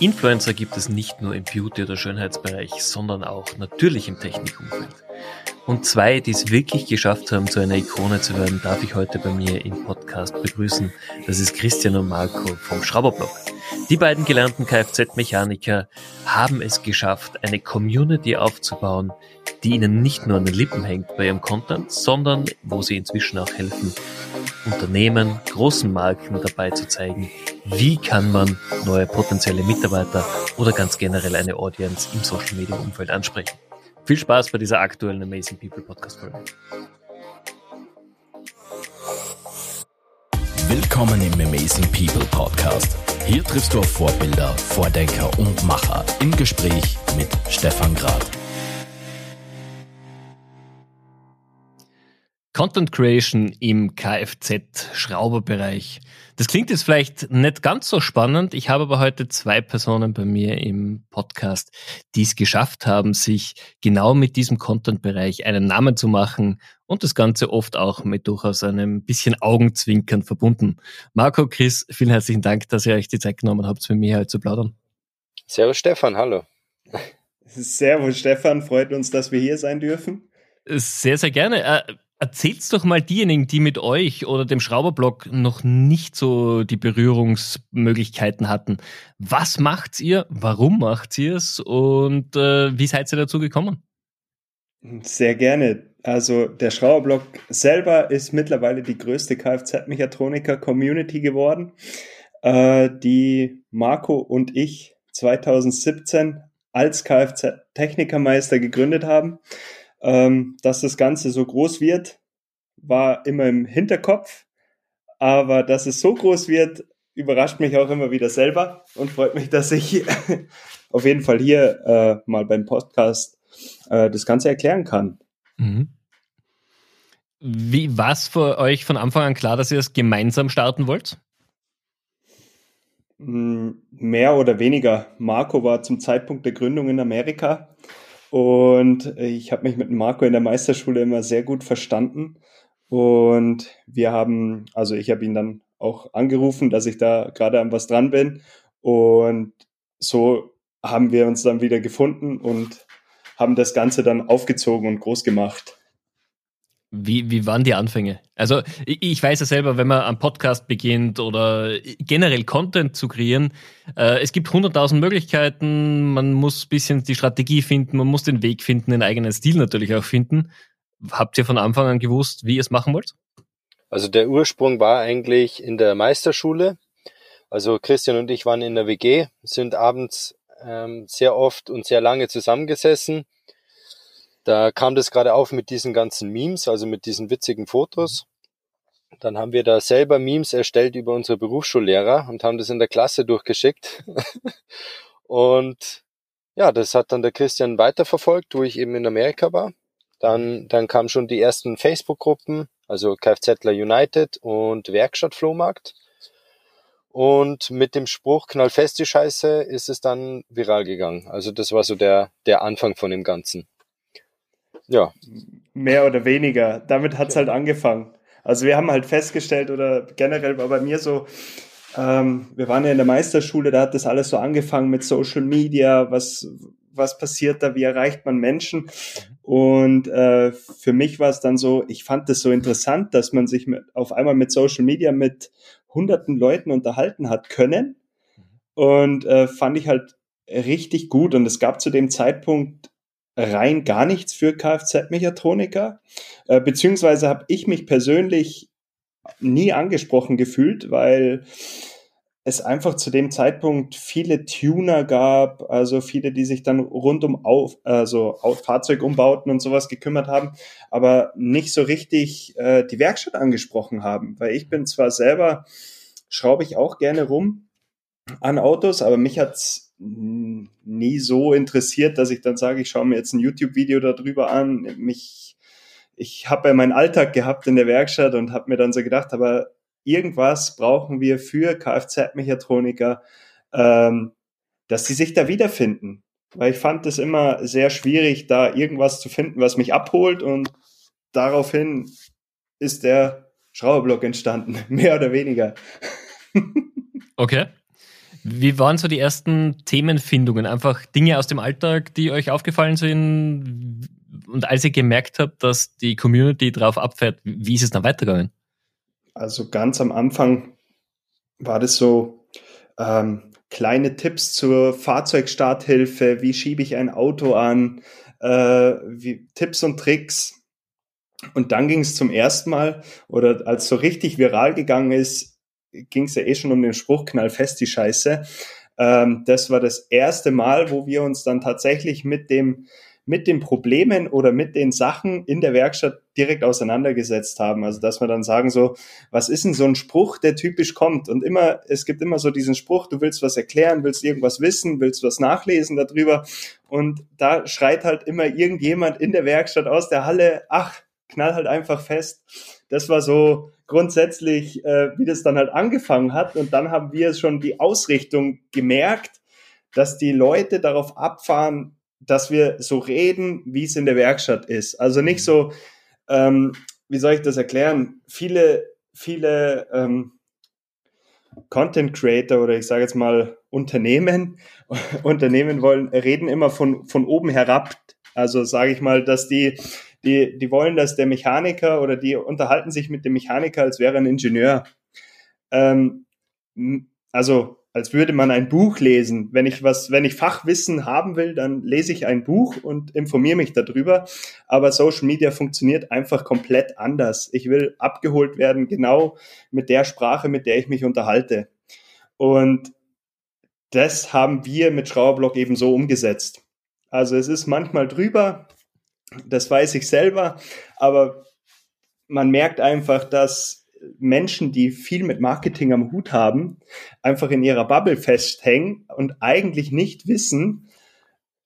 Influencer gibt es nicht nur im Beauty- oder Schönheitsbereich, sondern auch natürlich im Technikumfeld. Und zwei, die es wirklich geschafft haben, zu einer Ikone zu werden, darf ich heute bei mir im Podcast begrüßen. Das ist Christian und Marco vom Schrauberblog. Die beiden gelernten Kfz-Mechaniker haben es geschafft, eine Community aufzubauen, die ihnen nicht nur an den Lippen hängt bei ihrem Content, sondern wo sie inzwischen auch helfen, Unternehmen, großen Marken dabei zu zeigen, wie kann man neue potenzielle Mitarbeiter oder ganz generell eine Audience im Social Media Umfeld ansprechen. Viel Spaß bei dieser aktuellen Amazing People Podcast Folge. Willkommen im Amazing People Podcast. Hier triffst du auf Vorbilder, Vordenker und Macher im Gespräch mit Stefan Grad. Content Creation im Kfz-Schrauberbereich. Das klingt jetzt vielleicht nicht ganz so spannend. Ich habe aber heute zwei Personen bei mir im Podcast, die es geschafft haben, sich genau mit diesem Content-Bereich einen Namen zu machen und das Ganze oft auch mit durchaus einem bisschen Augenzwinkern verbunden. Marco, Chris, vielen herzlichen Dank, dass ihr euch die Zeit genommen habt, mit mir heute zu plaudern. Servus Stefan, hallo. Servus Stefan, freut uns, dass wir hier sein dürfen. Sehr, sehr gerne. Äh, Erzählt's doch mal diejenigen, die mit euch oder dem Schrauberblock noch nicht so die Berührungsmöglichkeiten hatten. Was macht ihr? Warum macht ihr es? Und äh, wie seid ihr dazu gekommen? Sehr gerne. Also der Schrauberblock selber ist mittlerweile die größte Kfz-Mechatroniker-Community geworden, äh, die Marco und ich 2017 als Kfz-Technikermeister gegründet haben. Ähm, dass das Ganze so groß wird, war immer im Hinterkopf. Aber dass es so groß wird, überrascht mich auch immer wieder selber und freut mich, dass ich auf jeden Fall hier äh, mal beim Podcast äh, das Ganze erklären kann. Mhm. Wie war es für euch von Anfang an klar, dass ihr es gemeinsam starten wollt? Hm, mehr oder weniger. Marco war zum Zeitpunkt der Gründung in Amerika und ich habe mich mit Marco in der Meisterschule immer sehr gut verstanden. Und wir haben, also ich habe ihn dann auch angerufen, dass ich da gerade an was dran bin. Und so haben wir uns dann wieder gefunden und haben das Ganze dann aufgezogen und groß gemacht. Wie, wie waren die Anfänge? Also ich weiß ja selber, wenn man am Podcast beginnt oder generell Content zu kreieren, äh, es gibt hunderttausend Möglichkeiten, man muss bisschen die Strategie finden, man muss den Weg finden, den eigenen Stil natürlich auch finden. Habt ihr von Anfang an gewusst, wie ihr es machen wollt? Also der Ursprung war eigentlich in der Meisterschule. Also Christian und ich waren in der WG, sind abends ähm, sehr oft und sehr lange zusammengesessen da kam das gerade auf mit diesen ganzen Memes, also mit diesen witzigen Fotos. Dann haben wir da selber Memes erstellt über unsere Berufsschullehrer und haben das in der Klasse durchgeschickt. und ja, das hat dann der Christian weiterverfolgt, wo ich eben in Amerika war. Dann, dann kamen schon die ersten Facebook-Gruppen, also Kfzler United und Werkstatt Flohmarkt. Und mit dem Spruch knallfest die Scheiße ist es dann viral gegangen. Also das war so der, der Anfang von dem Ganzen. Ja. Mehr oder weniger. Damit hat es halt angefangen. Also wir haben halt festgestellt, oder generell war bei mir so, ähm, wir waren ja in der Meisterschule, da hat das alles so angefangen mit Social Media, was, was passiert da, wie erreicht man Menschen. Und äh, für mich war es dann so, ich fand es so interessant, dass man sich mit, auf einmal mit Social Media mit hunderten Leuten unterhalten hat können. Und äh, fand ich halt richtig gut. Und es gab zu dem Zeitpunkt rein gar nichts für Kfz-Mechatroniker, äh, beziehungsweise habe ich mich persönlich nie angesprochen gefühlt, weil es einfach zu dem Zeitpunkt viele Tuner gab, also viele, die sich dann rund um auf, also Fahrzeugumbauten und sowas gekümmert haben, aber nicht so richtig äh, die Werkstatt angesprochen haben, weil ich bin zwar selber, schraube ich auch gerne rum an Autos, aber mich hat's nie so interessiert, dass ich dann sage, ich schaue mir jetzt ein YouTube-Video darüber an. Mich, ich habe ja meinen Alltag gehabt in der Werkstatt und habe mir dann so gedacht, aber irgendwas brauchen wir für Kfz-Mechatroniker, ähm, dass sie sich da wiederfinden. Weil ich fand es immer sehr schwierig, da irgendwas zu finden, was mich abholt und daraufhin ist der Schrauberblock entstanden, mehr oder weniger. Okay. Wie waren so die ersten Themenfindungen? Einfach Dinge aus dem Alltag, die euch aufgefallen sind? Und als ihr gemerkt habt, dass die Community drauf abfährt, wie ist es dann weitergegangen? Also ganz am Anfang war das so ähm, kleine Tipps zur Fahrzeugstarthilfe, wie schiebe ich ein Auto an, äh, wie, Tipps und Tricks. Und dann ging es zum ersten Mal, oder als so richtig viral gegangen ist, ging es ja eh schon um den Spruch, knall fest die Scheiße. Ähm, das war das erste Mal, wo wir uns dann tatsächlich mit dem mit den Problemen oder mit den Sachen in der Werkstatt direkt auseinandergesetzt haben. Also dass wir dann sagen so, was ist denn so ein Spruch, der typisch kommt? Und immer, es gibt immer so diesen Spruch, du willst was erklären, willst irgendwas wissen, willst was nachlesen darüber. Und da schreit halt immer irgendjemand in der Werkstatt aus der Halle, ach, knall halt einfach fest. Das war so grundsätzlich, äh, wie das dann halt angefangen hat. Und dann haben wir schon die Ausrichtung gemerkt, dass die Leute darauf abfahren, dass wir so reden, wie es in der Werkstatt ist. Also nicht so, ähm, wie soll ich das erklären? Viele, viele ähm, Content Creator oder ich sage jetzt mal Unternehmen, Unternehmen wollen, reden immer von, von oben herab. Also sage ich mal, dass die, die, die wollen, dass der Mechaniker oder die unterhalten sich mit dem Mechaniker, als wäre ein Ingenieur. Ähm, also als würde man ein Buch lesen. Wenn ich was, wenn ich Fachwissen haben will, dann lese ich ein Buch und informiere mich darüber. Aber Social Media funktioniert einfach komplett anders. Ich will abgeholt werden, genau mit der Sprache, mit der ich mich unterhalte. Und das haben wir mit Schrauerblock eben so umgesetzt. Also es ist manchmal drüber, das weiß ich selber, aber man merkt einfach, dass Menschen, die viel mit Marketing am Hut haben, einfach in ihrer Bubble festhängen und eigentlich nicht wissen,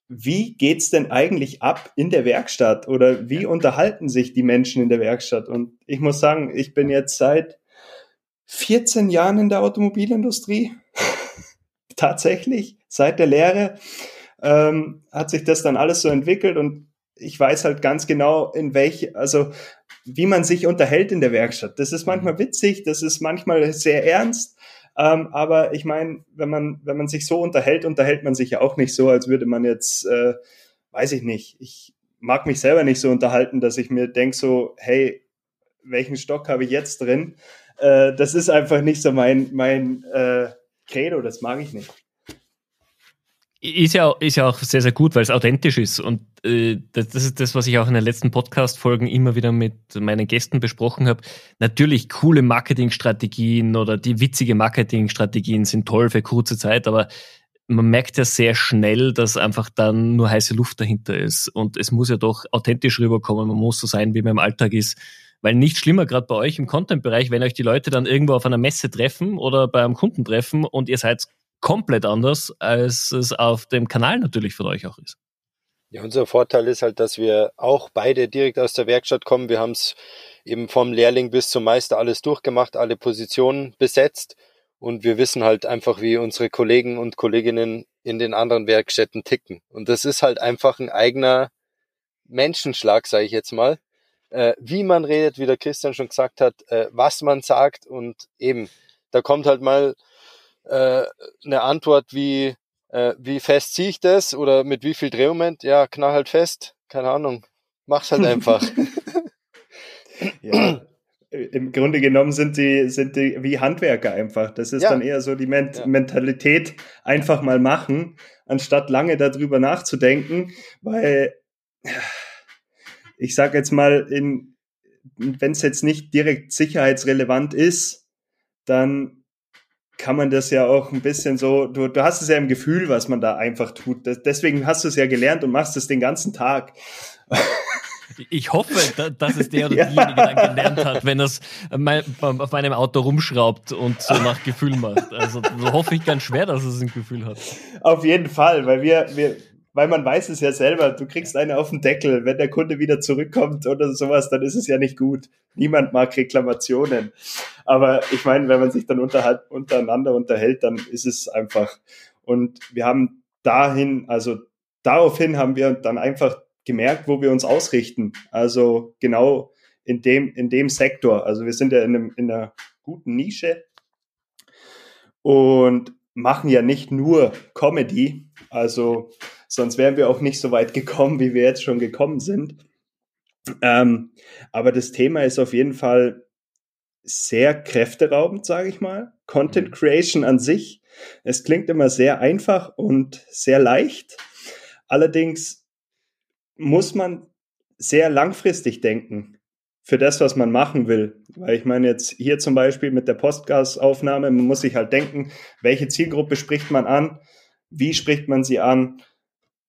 wie geht's denn eigentlich ab in der Werkstatt oder wie unterhalten sich die Menschen in der Werkstatt? Und ich muss sagen, ich bin jetzt seit 14 Jahren in der Automobilindustrie. Tatsächlich, seit der Lehre ähm, hat sich das dann alles so entwickelt und ich weiß halt ganz genau, in welche, also wie man sich unterhält in der Werkstatt. Das ist manchmal mhm. witzig, das ist manchmal sehr ernst. Ähm, aber ich meine, wenn man, wenn man sich so unterhält, unterhält man sich ja auch nicht so, als würde man jetzt, äh, weiß ich nicht, ich mag mich selber nicht so unterhalten, dass ich mir denke so, hey, welchen Stock habe ich jetzt drin? Äh, das ist einfach nicht so mein, mein äh, Credo, das mag ich nicht. Ist ja, ist ja auch sehr, sehr gut, weil es authentisch ist. Und äh, das, das ist das, was ich auch in den letzten Podcast-Folgen immer wieder mit meinen Gästen besprochen habe. Natürlich, coole Marketingstrategien oder die witzige Marketingstrategien sind toll für kurze Zeit, aber man merkt ja sehr schnell, dass einfach dann nur heiße Luft dahinter ist. Und es muss ja doch authentisch rüberkommen. Man muss so sein, wie man im Alltag ist. Weil nicht schlimmer, gerade bei euch im Content-Bereich, wenn euch die Leute dann irgendwo auf einer Messe treffen oder bei einem Kunden treffen und ihr seid komplett anders, als es auf dem Kanal natürlich von euch auch ist. Ja, unser Vorteil ist halt, dass wir auch beide direkt aus der Werkstatt kommen. Wir haben es eben vom Lehrling bis zum Meister alles durchgemacht, alle Positionen besetzt und wir wissen halt einfach, wie unsere Kollegen und Kolleginnen in den anderen Werkstätten ticken. Und das ist halt einfach ein eigener Menschenschlag, sage ich jetzt mal. Äh, wie man redet, wie der Christian schon gesagt hat, äh, was man sagt und eben, da kommt halt mal äh, eine Antwort wie, äh, wie fest ziehe ich das oder mit wie viel Drehmoment? Ja, knall halt fest, keine Ahnung, mach's halt einfach. ja, im Grunde genommen sind die, sind die wie Handwerker einfach. Das ist ja. dann eher so die Men ja. Mentalität, einfach mal machen, anstatt lange darüber nachzudenken, weil ich sage jetzt mal, wenn es jetzt nicht direkt sicherheitsrelevant ist, dann kann man das ja auch ein bisschen so, du, du hast es ja im Gefühl, was man da einfach tut. Das, deswegen hast du es ja gelernt und machst es den ganzen Tag. Ich hoffe, dass es der oder ja. diejenige dann gelernt hat, wenn er es auf meinem Auto rumschraubt und so nach Gefühl macht. Also so hoffe ich ganz schwer, dass es ein Gefühl hat. Auf jeden Fall, weil wir, wir, weil man weiß es ja selber, du kriegst eine auf den Deckel. Wenn der Kunde wieder zurückkommt oder sowas, dann ist es ja nicht gut. Niemand mag Reklamationen. Aber ich meine, wenn man sich dann unterhalb, untereinander unterhält, dann ist es einfach. Und wir haben dahin, also daraufhin haben wir dann einfach gemerkt, wo wir uns ausrichten. Also genau in dem, in dem Sektor. Also wir sind ja in, einem, in einer guten Nische. Und machen ja nicht nur Comedy, also sonst wären wir auch nicht so weit gekommen, wie wir jetzt schon gekommen sind. Ähm, aber das Thema ist auf jeden Fall sehr kräfteraubend, sage ich mal. Content mhm. Creation an sich. Es klingt immer sehr einfach und sehr leicht. Allerdings muss man sehr langfristig denken für das, was man machen will. Weil ich meine jetzt hier zum Beispiel mit der Postgasaufnahme, man muss sich halt denken, welche Zielgruppe spricht man an, wie spricht man sie an,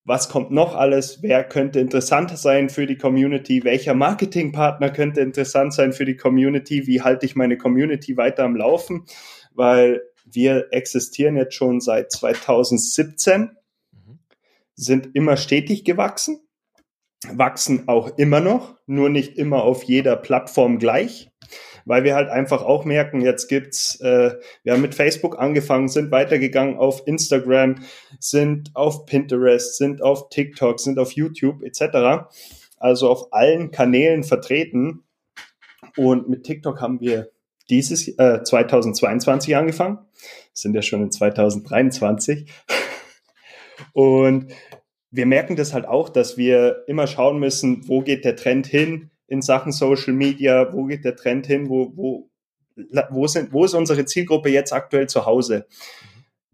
was kommt noch alles, wer könnte interessant sein für die Community, welcher Marketingpartner könnte interessant sein für die Community, wie halte ich meine Community weiter am Laufen, weil wir existieren jetzt schon seit 2017, mhm. sind immer stetig gewachsen, wachsen auch immer noch, nur nicht immer auf jeder Plattform gleich weil wir halt einfach auch merken, jetzt gibt's, äh, wir haben mit Facebook angefangen, sind weitergegangen auf Instagram, sind auf Pinterest, sind auf TikTok, sind auf YouTube etc. Also auf allen Kanälen vertreten. Und mit TikTok haben wir dieses äh, 2022 angefangen, sind ja schon in 2023. Und wir merken das halt auch, dass wir immer schauen müssen, wo geht der Trend hin, in Sachen Social Media? Wo geht der Trend hin? Wo, wo, wo, sind, wo ist unsere Zielgruppe jetzt aktuell zu Hause?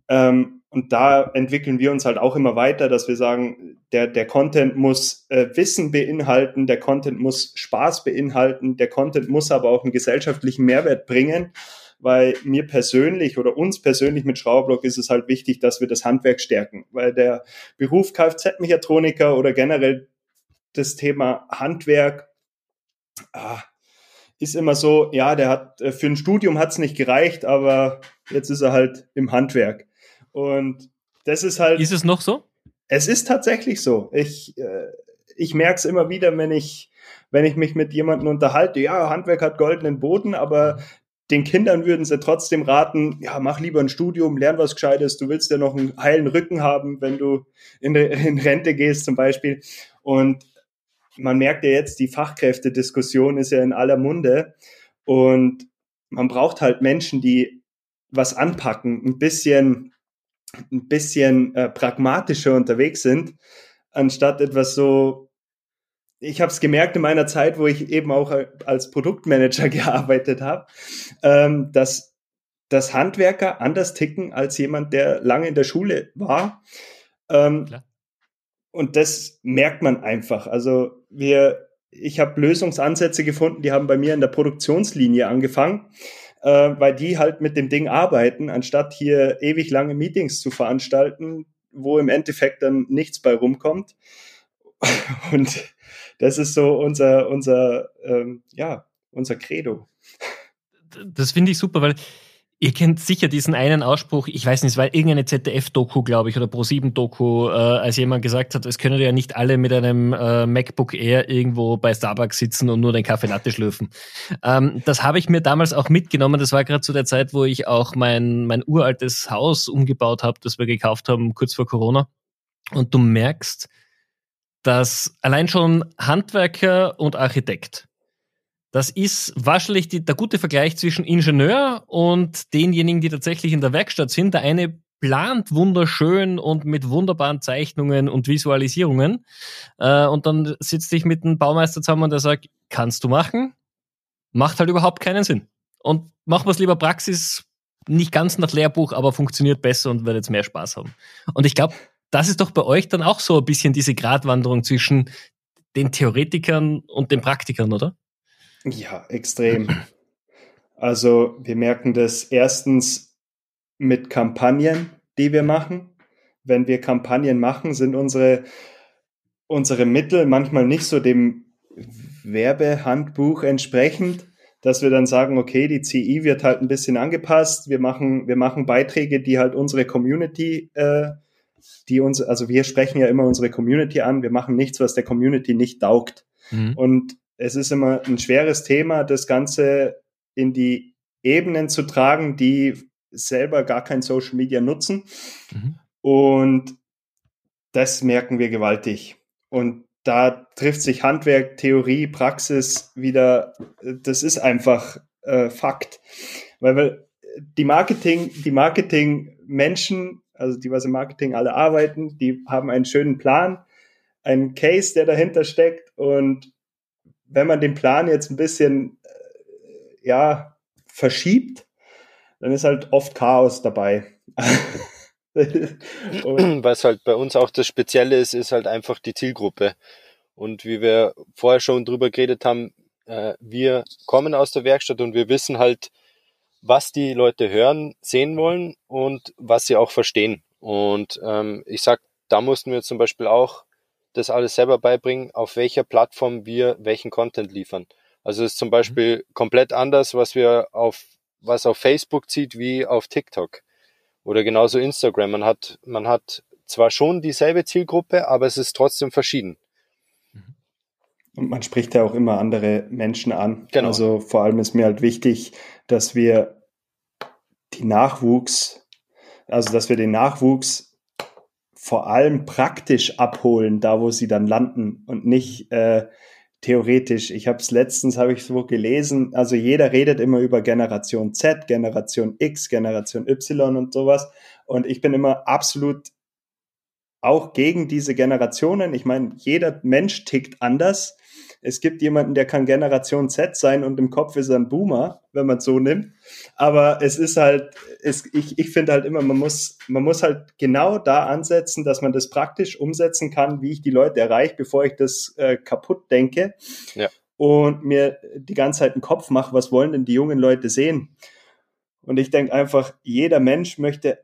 Ähm, und da entwickeln wir uns halt auch immer weiter, dass wir sagen, der, der Content muss äh, Wissen beinhalten, der Content muss Spaß beinhalten, der Content muss aber auch einen gesellschaftlichen Mehrwert bringen, weil mir persönlich oder uns persönlich mit Schrauberblock ist es halt wichtig, dass wir das Handwerk stärken, weil der Beruf Kfz-Mechatroniker oder generell das Thema Handwerk ah, ist immer so, ja, der hat äh, für ein Studium hat es nicht gereicht, aber jetzt ist er halt im Handwerk. Und das ist halt. Ist es noch so? Es ist tatsächlich so. Ich, äh, ich merke es immer wieder, wenn ich, wenn ich mich mit jemandem unterhalte, ja, Handwerk hat goldenen Boden, aber den Kindern würden sie trotzdem raten, ja, mach lieber ein Studium, lern was Gescheites, du willst ja noch einen heilen Rücken haben, wenn du in, in Rente gehst zum Beispiel. Und man merkt ja jetzt, die Fachkräftediskussion ist ja in aller Munde und man braucht halt Menschen, die was anpacken, ein bisschen, ein bisschen äh, pragmatischer unterwegs sind, anstatt etwas so. Ich habe es gemerkt in meiner Zeit, wo ich eben auch als Produktmanager gearbeitet habe, ähm, dass dass Handwerker anders ticken als jemand, der lange in der Schule war. Ähm, und das merkt man einfach. Also wir, ich habe Lösungsansätze gefunden, die haben bei mir in der Produktionslinie angefangen, äh, weil die halt mit dem Ding arbeiten, anstatt hier ewig lange Meetings zu veranstalten, wo im Endeffekt dann nichts bei rumkommt. Und das ist so unser, unser, ähm, ja, unser Credo. Das finde ich super, weil Ihr kennt sicher diesen einen Ausspruch, ich weiß nicht, es war irgendeine ZDF-Doku, glaube ich, oder Pro7-Doku, äh, als jemand gesagt hat, es können ja nicht alle mit einem äh, MacBook Air irgendwo bei Starbucks sitzen und nur den Kaffee Latte schlürfen. Ähm, das habe ich mir damals auch mitgenommen. Das war gerade zu der Zeit, wo ich auch mein, mein uraltes Haus umgebaut habe, das wir gekauft haben, kurz vor Corona. Und du merkst, dass allein schon Handwerker und Architekt das ist wahrscheinlich die, der gute Vergleich zwischen Ingenieur und denjenigen, die tatsächlich in der Werkstatt sind. Der eine plant wunderschön und mit wunderbaren Zeichnungen und Visualisierungen. Äh, und dann sitzt dich mit einem Baumeister zusammen und der sagt, kannst du machen? Macht halt überhaupt keinen Sinn. Und machen wir es lieber Praxis, nicht ganz nach Lehrbuch, aber funktioniert besser und wird jetzt mehr Spaß haben. Und ich glaube, das ist doch bei euch dann auch so ein bisschen diese Gratwanderung zwischen den Theoretikern und den Praktikern, oder? Ja, extrem. Also wir merken das erstens mit Kampagnen, die wir machen. Wenn wir Kampagnen machen, sind unsere, unsere Mittel manchmal nicht so dem Werbehandbuch entsprechend, dass wir dann sagen, okay, die CI wird halt ein bisschen angepasst. Wir machen, wir machen Beiträge, die halt unsere Community, äh, die uns, also wir sprechen ja immer unsere Community an. Wir machen nichts, was der Community nicht taugt. Mhm. Und es ist immer ein schweres Thema, das Ganze in die Ebenen zu tragen, die selber gar kein Social Media nutzen. Mhm. Und das merken wir gewaltig. Und da trifft sich Handwerk, Theorie, Praxis wieder. Das ist einfach äh, Fakt. Weil wir, die Marketing, die Marketing Menschen, also die was im Marketing alle arbeiten, die haben einen schönen Plan, einen Case, der dahinter steckt und wenn man den Plan jetzt ein bisschen äh, ja verschiebt, dann ist halt oft Chaos dabei. Was halt bei uns auch das Spezielle ist, ist halt einfach die Zielgruppe. Und wie wir vorher schon drüber geredet haben, äh, wir kommen aus der Werkstatt und wir wissen halt, was die Leute hören, sehen wollen und was sie auch verstehen. Und ähm, ich sag, da mussten wir zum Beispiel auch das alles selber beibringen, auf welcher Plattform wir welchen Content liefern. Also es ist zum mhm. Beispiel mhm. komplett anders, was wir auf was auf Facebook zieht, wie auf TikTok. Oder genauso Instagram. Man hat, man hat zwar schon dieselbe Zielgruppe, aber es ist trotzdem verschieden. Und man spricht ja auch immer andere Menschen an. Genau. Also vor allem ist mir halt wichtig, dass wir die Nachwuchs, also dass wir den Nachwuchs vor allem praktisch abholen, da wo sie dann landen und nicht äh, theoretisch. Ich habe es letztens, habe ich so gelesen, also jeder redet immer über Generation Z, Generation X, Generation Y und sowas. Und ich bin immer absolut auch gegen diese Generationen. Ich meine, jeder Mensch tickt anders. Es gibt jemanden, der kann Generation Z sein und im Kopf ist er ein Boomer, wenn man es so nimmt. Aber es ist halt, es, ich, ich finde halt immer, man muss, man muss halt genau da ansetzen, dass man das praktisch umsetzen kann, wie ich die Leute erreiche, bevor ich das äh, kaputt denke. Ja. Und mir die ganze Zeit einen Kopf mache, was wollen denn die jungen Leute sehen? Und ich denke einfach, jeder Mensch möchte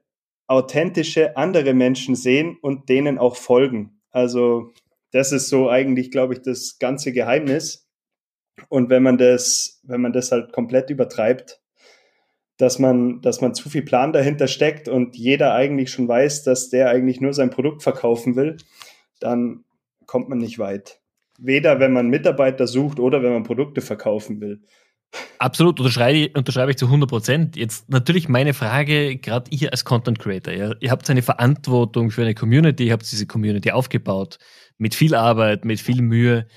authentische andere Menschen sehen und denen auch folgen. Also das ist so eigentlich, glaube ich, das ganze Geheimnis. Und wenn man das, wenn man das halt komplett übertreibt, dass man, dass man zu viel Plan dahinter steckt und jeder eigentlich schon weiß, dass der eigentlich nur sein Produkt verkaufen will, dann kommt man nicht weit. Weder wenn man Mitarbeiter sucht oder wenn man Produkte verkaufen will. Absolut, unterschreibe, unterschreibe ich zu 100 Prozent. Jetzt natürlich meine Frage, gerade ihr als Content Creator, ja, ihr habt eine Verantwortung für eine Community, ihr habt diese Community aufgebaut mit viel Arbeit, mit viel Mühe.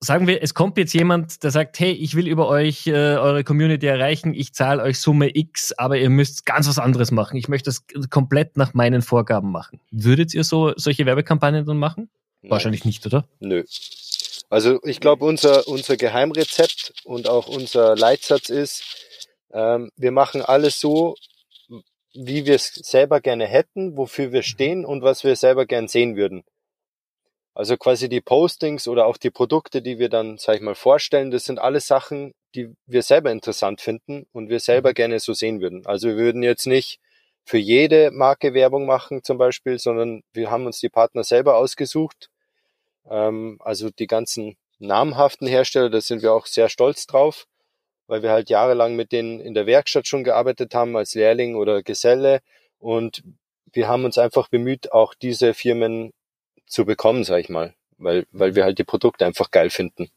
Sagen wir, es kommt jetzt jemand, der sagt, hey, ich will über euch äh, eure Community erreichen, ich zahle euch Summe X, aber ihr müsst ganz was anderes machen. Ich möchte das komplett nach meinen Vorgaben machen. Würdet ihr so solche Werbekampagnen dann machen? Nein. Wahrscheinlich nicht, oder? Nö. Also ich glaube, unser, unser Geheimrezept und auch unser Leitsatz ist, ähm, wir machen alles so, wie wir es selber gerne hätten, wofür wir stehen und was wir selber gern sehen würden. Also quasi die Postings oder auch die Produkte, die wir dann, sag ich mal, vorstellen, das sind alles Sachen, die wir selber interessant finden und wir selber mhm. gerne so sehen würden. Also wir würden jetzt nicht für jede Marke Werbung machen zum Beispiel, sondern wir haben uns die Partner selber ausgesucht. Ähm, also die ganzen namhaften Hersteller, da sind wir auch sehr stolz drauf, weil wir halt jahrelang mit denen in der Werkstatt schon gearbeitet haben als Lehrling oder Geselle und wir haben uns einfach bemüht, auch diese Firmen zu bekommen, sag ich mal, weil, weil wir halt die Produkte einfach geil finden.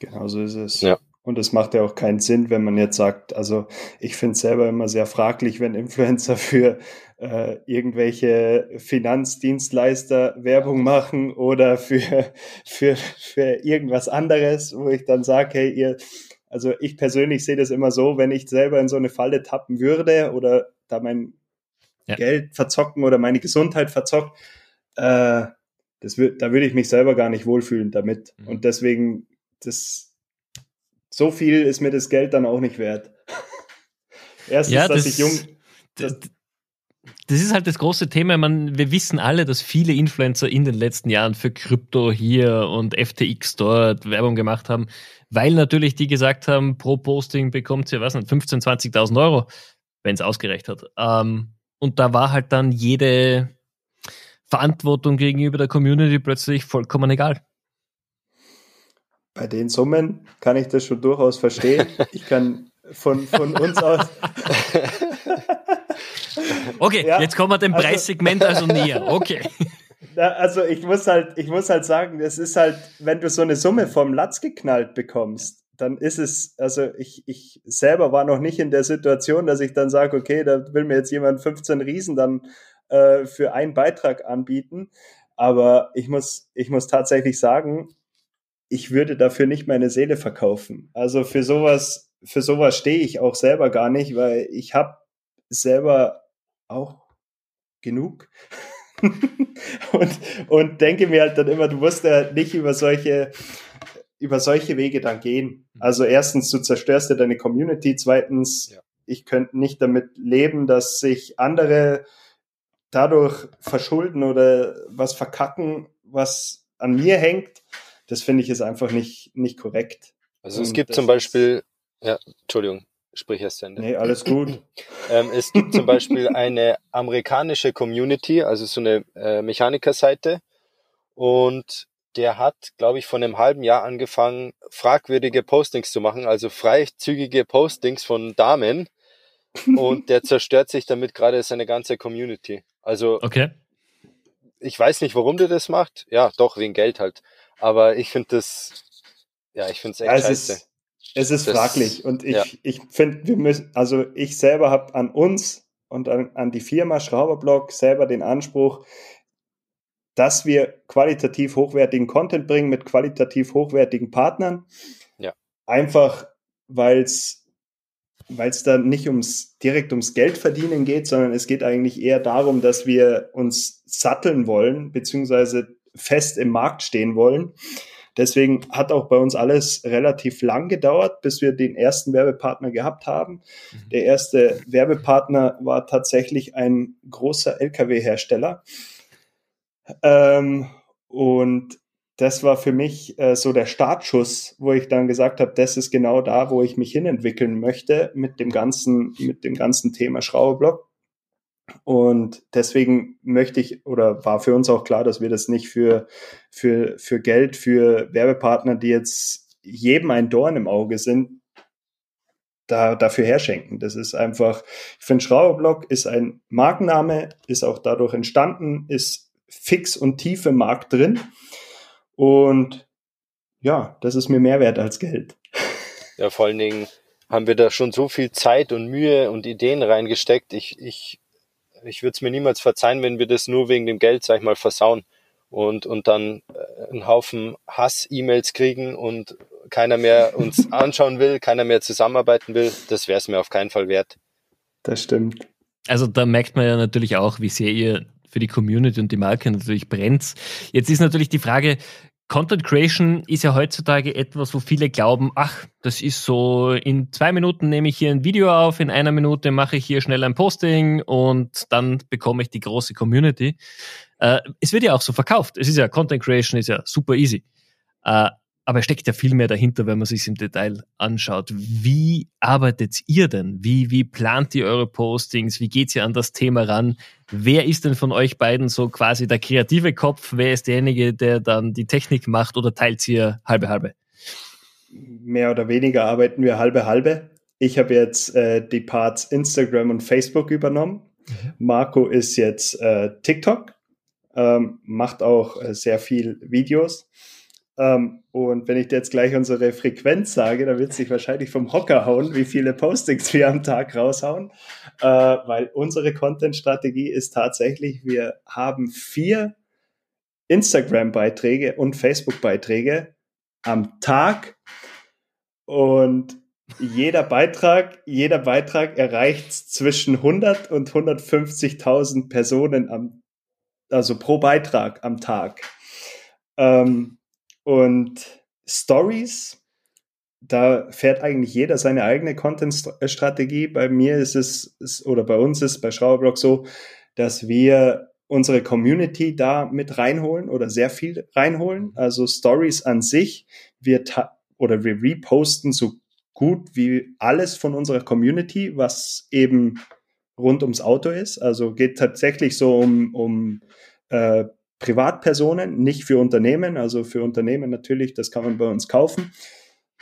Genau so ist es. Ja. Und es macht ja auch keinen Sinn, wenn man jetzt sagt, also ich finde es selber immer sehr fraglich, wenn Influencer für äh, irgendwelche Finanzdienstleister Werbung machen oder für, für, für irgendwas anderes, wo ich dann sage, hey, ihr, also ich persönlich sehe das immer so, wenn ich selber in so eine Falle tappen würde oder da mein ja. Geld verzocken oder meine Gesundheit verzockt, äh, das wird, da würde ich mich selber gar nicht wohlfühlen damit. Mhm. Und deswegen, das, so viel ist mir das Geld dann auch nicht wert. Erstens, ja, das, dass ich jung. Das, das ist halt das große Thema. Man, wir wissen alle, dass viele Influencer in den letzten Jahren für Krypto hier und FTX dort Werbung gemacht haben, weil natürlich die gesagt haben, pro Posting bekommt ihr, was nicht, 15.000, 20.000 Euro, wenn es ausgereicht hat. Ähm, und da war halt dann jede, Verantwortung gegenüber der Community plötzlich vollkommen egal. Bei den Summen kann ich das schon durchaus verstehen. Ich kann von, von uns aus. okay, ja, jetzt kommen wir dem also, Preissegment also näher. Okay. also ich muss halt, ich muss halt sagen, es ist halt, wenn du so eine Summe vom Latz geknallt bekommst, dann ist es, also ich, ich selber war noch nicht in der Situation, dass ich dann sage, okay, da will mir jetzt jemand 15 Riesen dann äh, für einen Beitrag anbieten. Aber ich muss, ich muss tatsächlich sagen, ich würde dafür nicht meine Seele verkaufen. Also für sowas, für sowas stehe ich auch selber gar nicht, weil ich habe selber auch genug. und, und denke mir halt dann immer, du musst ja nicht über solche, über solche Wege dann gehen. Mhm. Also erstens, du zerstörst ja deine Community. Zweitens, ja. ich könnte nicht damit leben, dass sich andere dadurch verschulden oder was verkacken, was an mir hängt. Das finde ich ist einfach nicht, nicht korrekt. Also es gibt zum Beispiel, ja, Entschuldigung, sprich erst Ende. Nee, alles gut. ähm, es gibt zum Beispiel eine amerikanische Community, also so eine äh, Mechanikerseite und der hat, glaube ich, von einem halben Jahr angefangen, fragwürdige Postings zu machen, also freizügige Postings von Damen und der zerstört sich damit gerade seine ganze Community. Also okay. ich weiß nicht, warum der das macht. Ja, doch, wegen Geld halt. Aber ich finde das, ja, ich finde es echt scheiße. Ist, es ist das, fraglich und ich, ja. ich finde, wir müssen, also ich selber habe an uns und an, an die Firma Schrauberblock selber den Anspruch, dass wir qualitativ hochwertigen Content bringen mit qualitativ hochwertigen Partnern. Ja. Einfach, weil es weil es da nicht ums direkt ums Geld verdienen geht, sondern es geht eigentlich eher darum, dass wir uns satteln wollen, beziehungsweise fest im Markt stehen wollen. Deswegen hat auch bei uns alles relativ lang gedauert, bis wir den ersten Werbepartner gehabt haben. Mhm. Der erste Werbepartner war tatsächlich ein großer Lkw-Hersteller. Ähm, und das war für mich äh, so der Startschuss, wo ich dann gesagt habe, das ist genau da, wo ich mich hinentwickeln möchte mit dem ganzen, mit dem ganzen Thema Schraubeblock. Und deswegen möchte ich oder war für uns auch klar, dass wir das nicht für, für, für Geld, für Werbepartner, die jetzt jedem ein Dorn im Auge sind, da, dafür herschenken. Das ist einfach, ich finde, Schraubeblock ist ein Markenname, ist auch dadurch entstanden, ist fix und tief im Markt drin. Und ja, das ist mir mehr wert als Geld. Ja, vor allen Dingen haben wir da schon so viel Zeit und Mühe und Ideen reingesteckt. Ich, ich ich würde es mir niemals verzeihen, wenn wir das nur wegen dem Geld, sag ich mal, versauen und, und dann äh, einen Haufen Hass-E-Mails kriegen und keiner mehr uns anschauen will, keiner mehr zusammenarbeiten will. Das wäre es mir auf keinen Fall wert. Das stimmt. Also da merkt man ja natürlich auch, wie sehr ihr für die Community und die Marke natürlich brennt. Jetzt ist natürlich die Frage, Content Creation ist ja heutzutage etwas, wo viele glauben, ach, das ist so, in zwei Minuten nehme ich hier ein Video auf, in einer Minute mache ich hier schnell ein Posting und dann bekomme ich die große Community. Äh, es wird ja auch so verkauft. Es ist ja, Content Creation ist ja super easy. Äh, aber es steckt ja viel mehr dahinter, wenn man sich im Detail anschaut. Wie arbeitet ihr denn? Wie, wie plant ihr eure Postings? Wie geht ihr an das Thema ran? Wer ist denn von euch beiden so quasi der kreative Kopf? Wer ist derjenige, der dann die Technik macht oder teilt ihr halbe halbe? Mehr oder weniger arbeiten wir halbe halbe. Ich habe jetzt äh, die Parts Instagram und Facebook übernommen. Mhm. Marco ist jetzt äh, TikTok, ähm, macht auch äh, sehr viel Videos. Ähm, und wenn ich dir jetzt gleich unsere Frequenz sage, dann wird sich wahrscheinlich vom Hocker hauen, wie viele Postings wir am Tag raushauen, äh, weil unsere Content-Strategie ist tatsächlich, wir haben vier Instagram-Beiträge und Facebook-Beiträge am Tag und jeder Beitrag, jeder Beitrag erreicht zwischen 100 und 150.000 Personen am, also pro Beitrag am Tag. Ähm, und Stories, da fährt eigentlich jeder seine eigene Content-Strategie. Bei mir ist es, oder bei uns ist bei Schrauberblock so, dass wir unsere Community da mit reinholen oder sehr viel reinholen. Also Stories an sich, wir oder wir reposten so gut wie alles von unserer Community, was eben rund ums Auto ist. Also geht tatsächlich so um, um äh, Privatpersonen, nicht für Unternehmen. Also für Unternehmen natürlich, das kann man bei uns kaufen.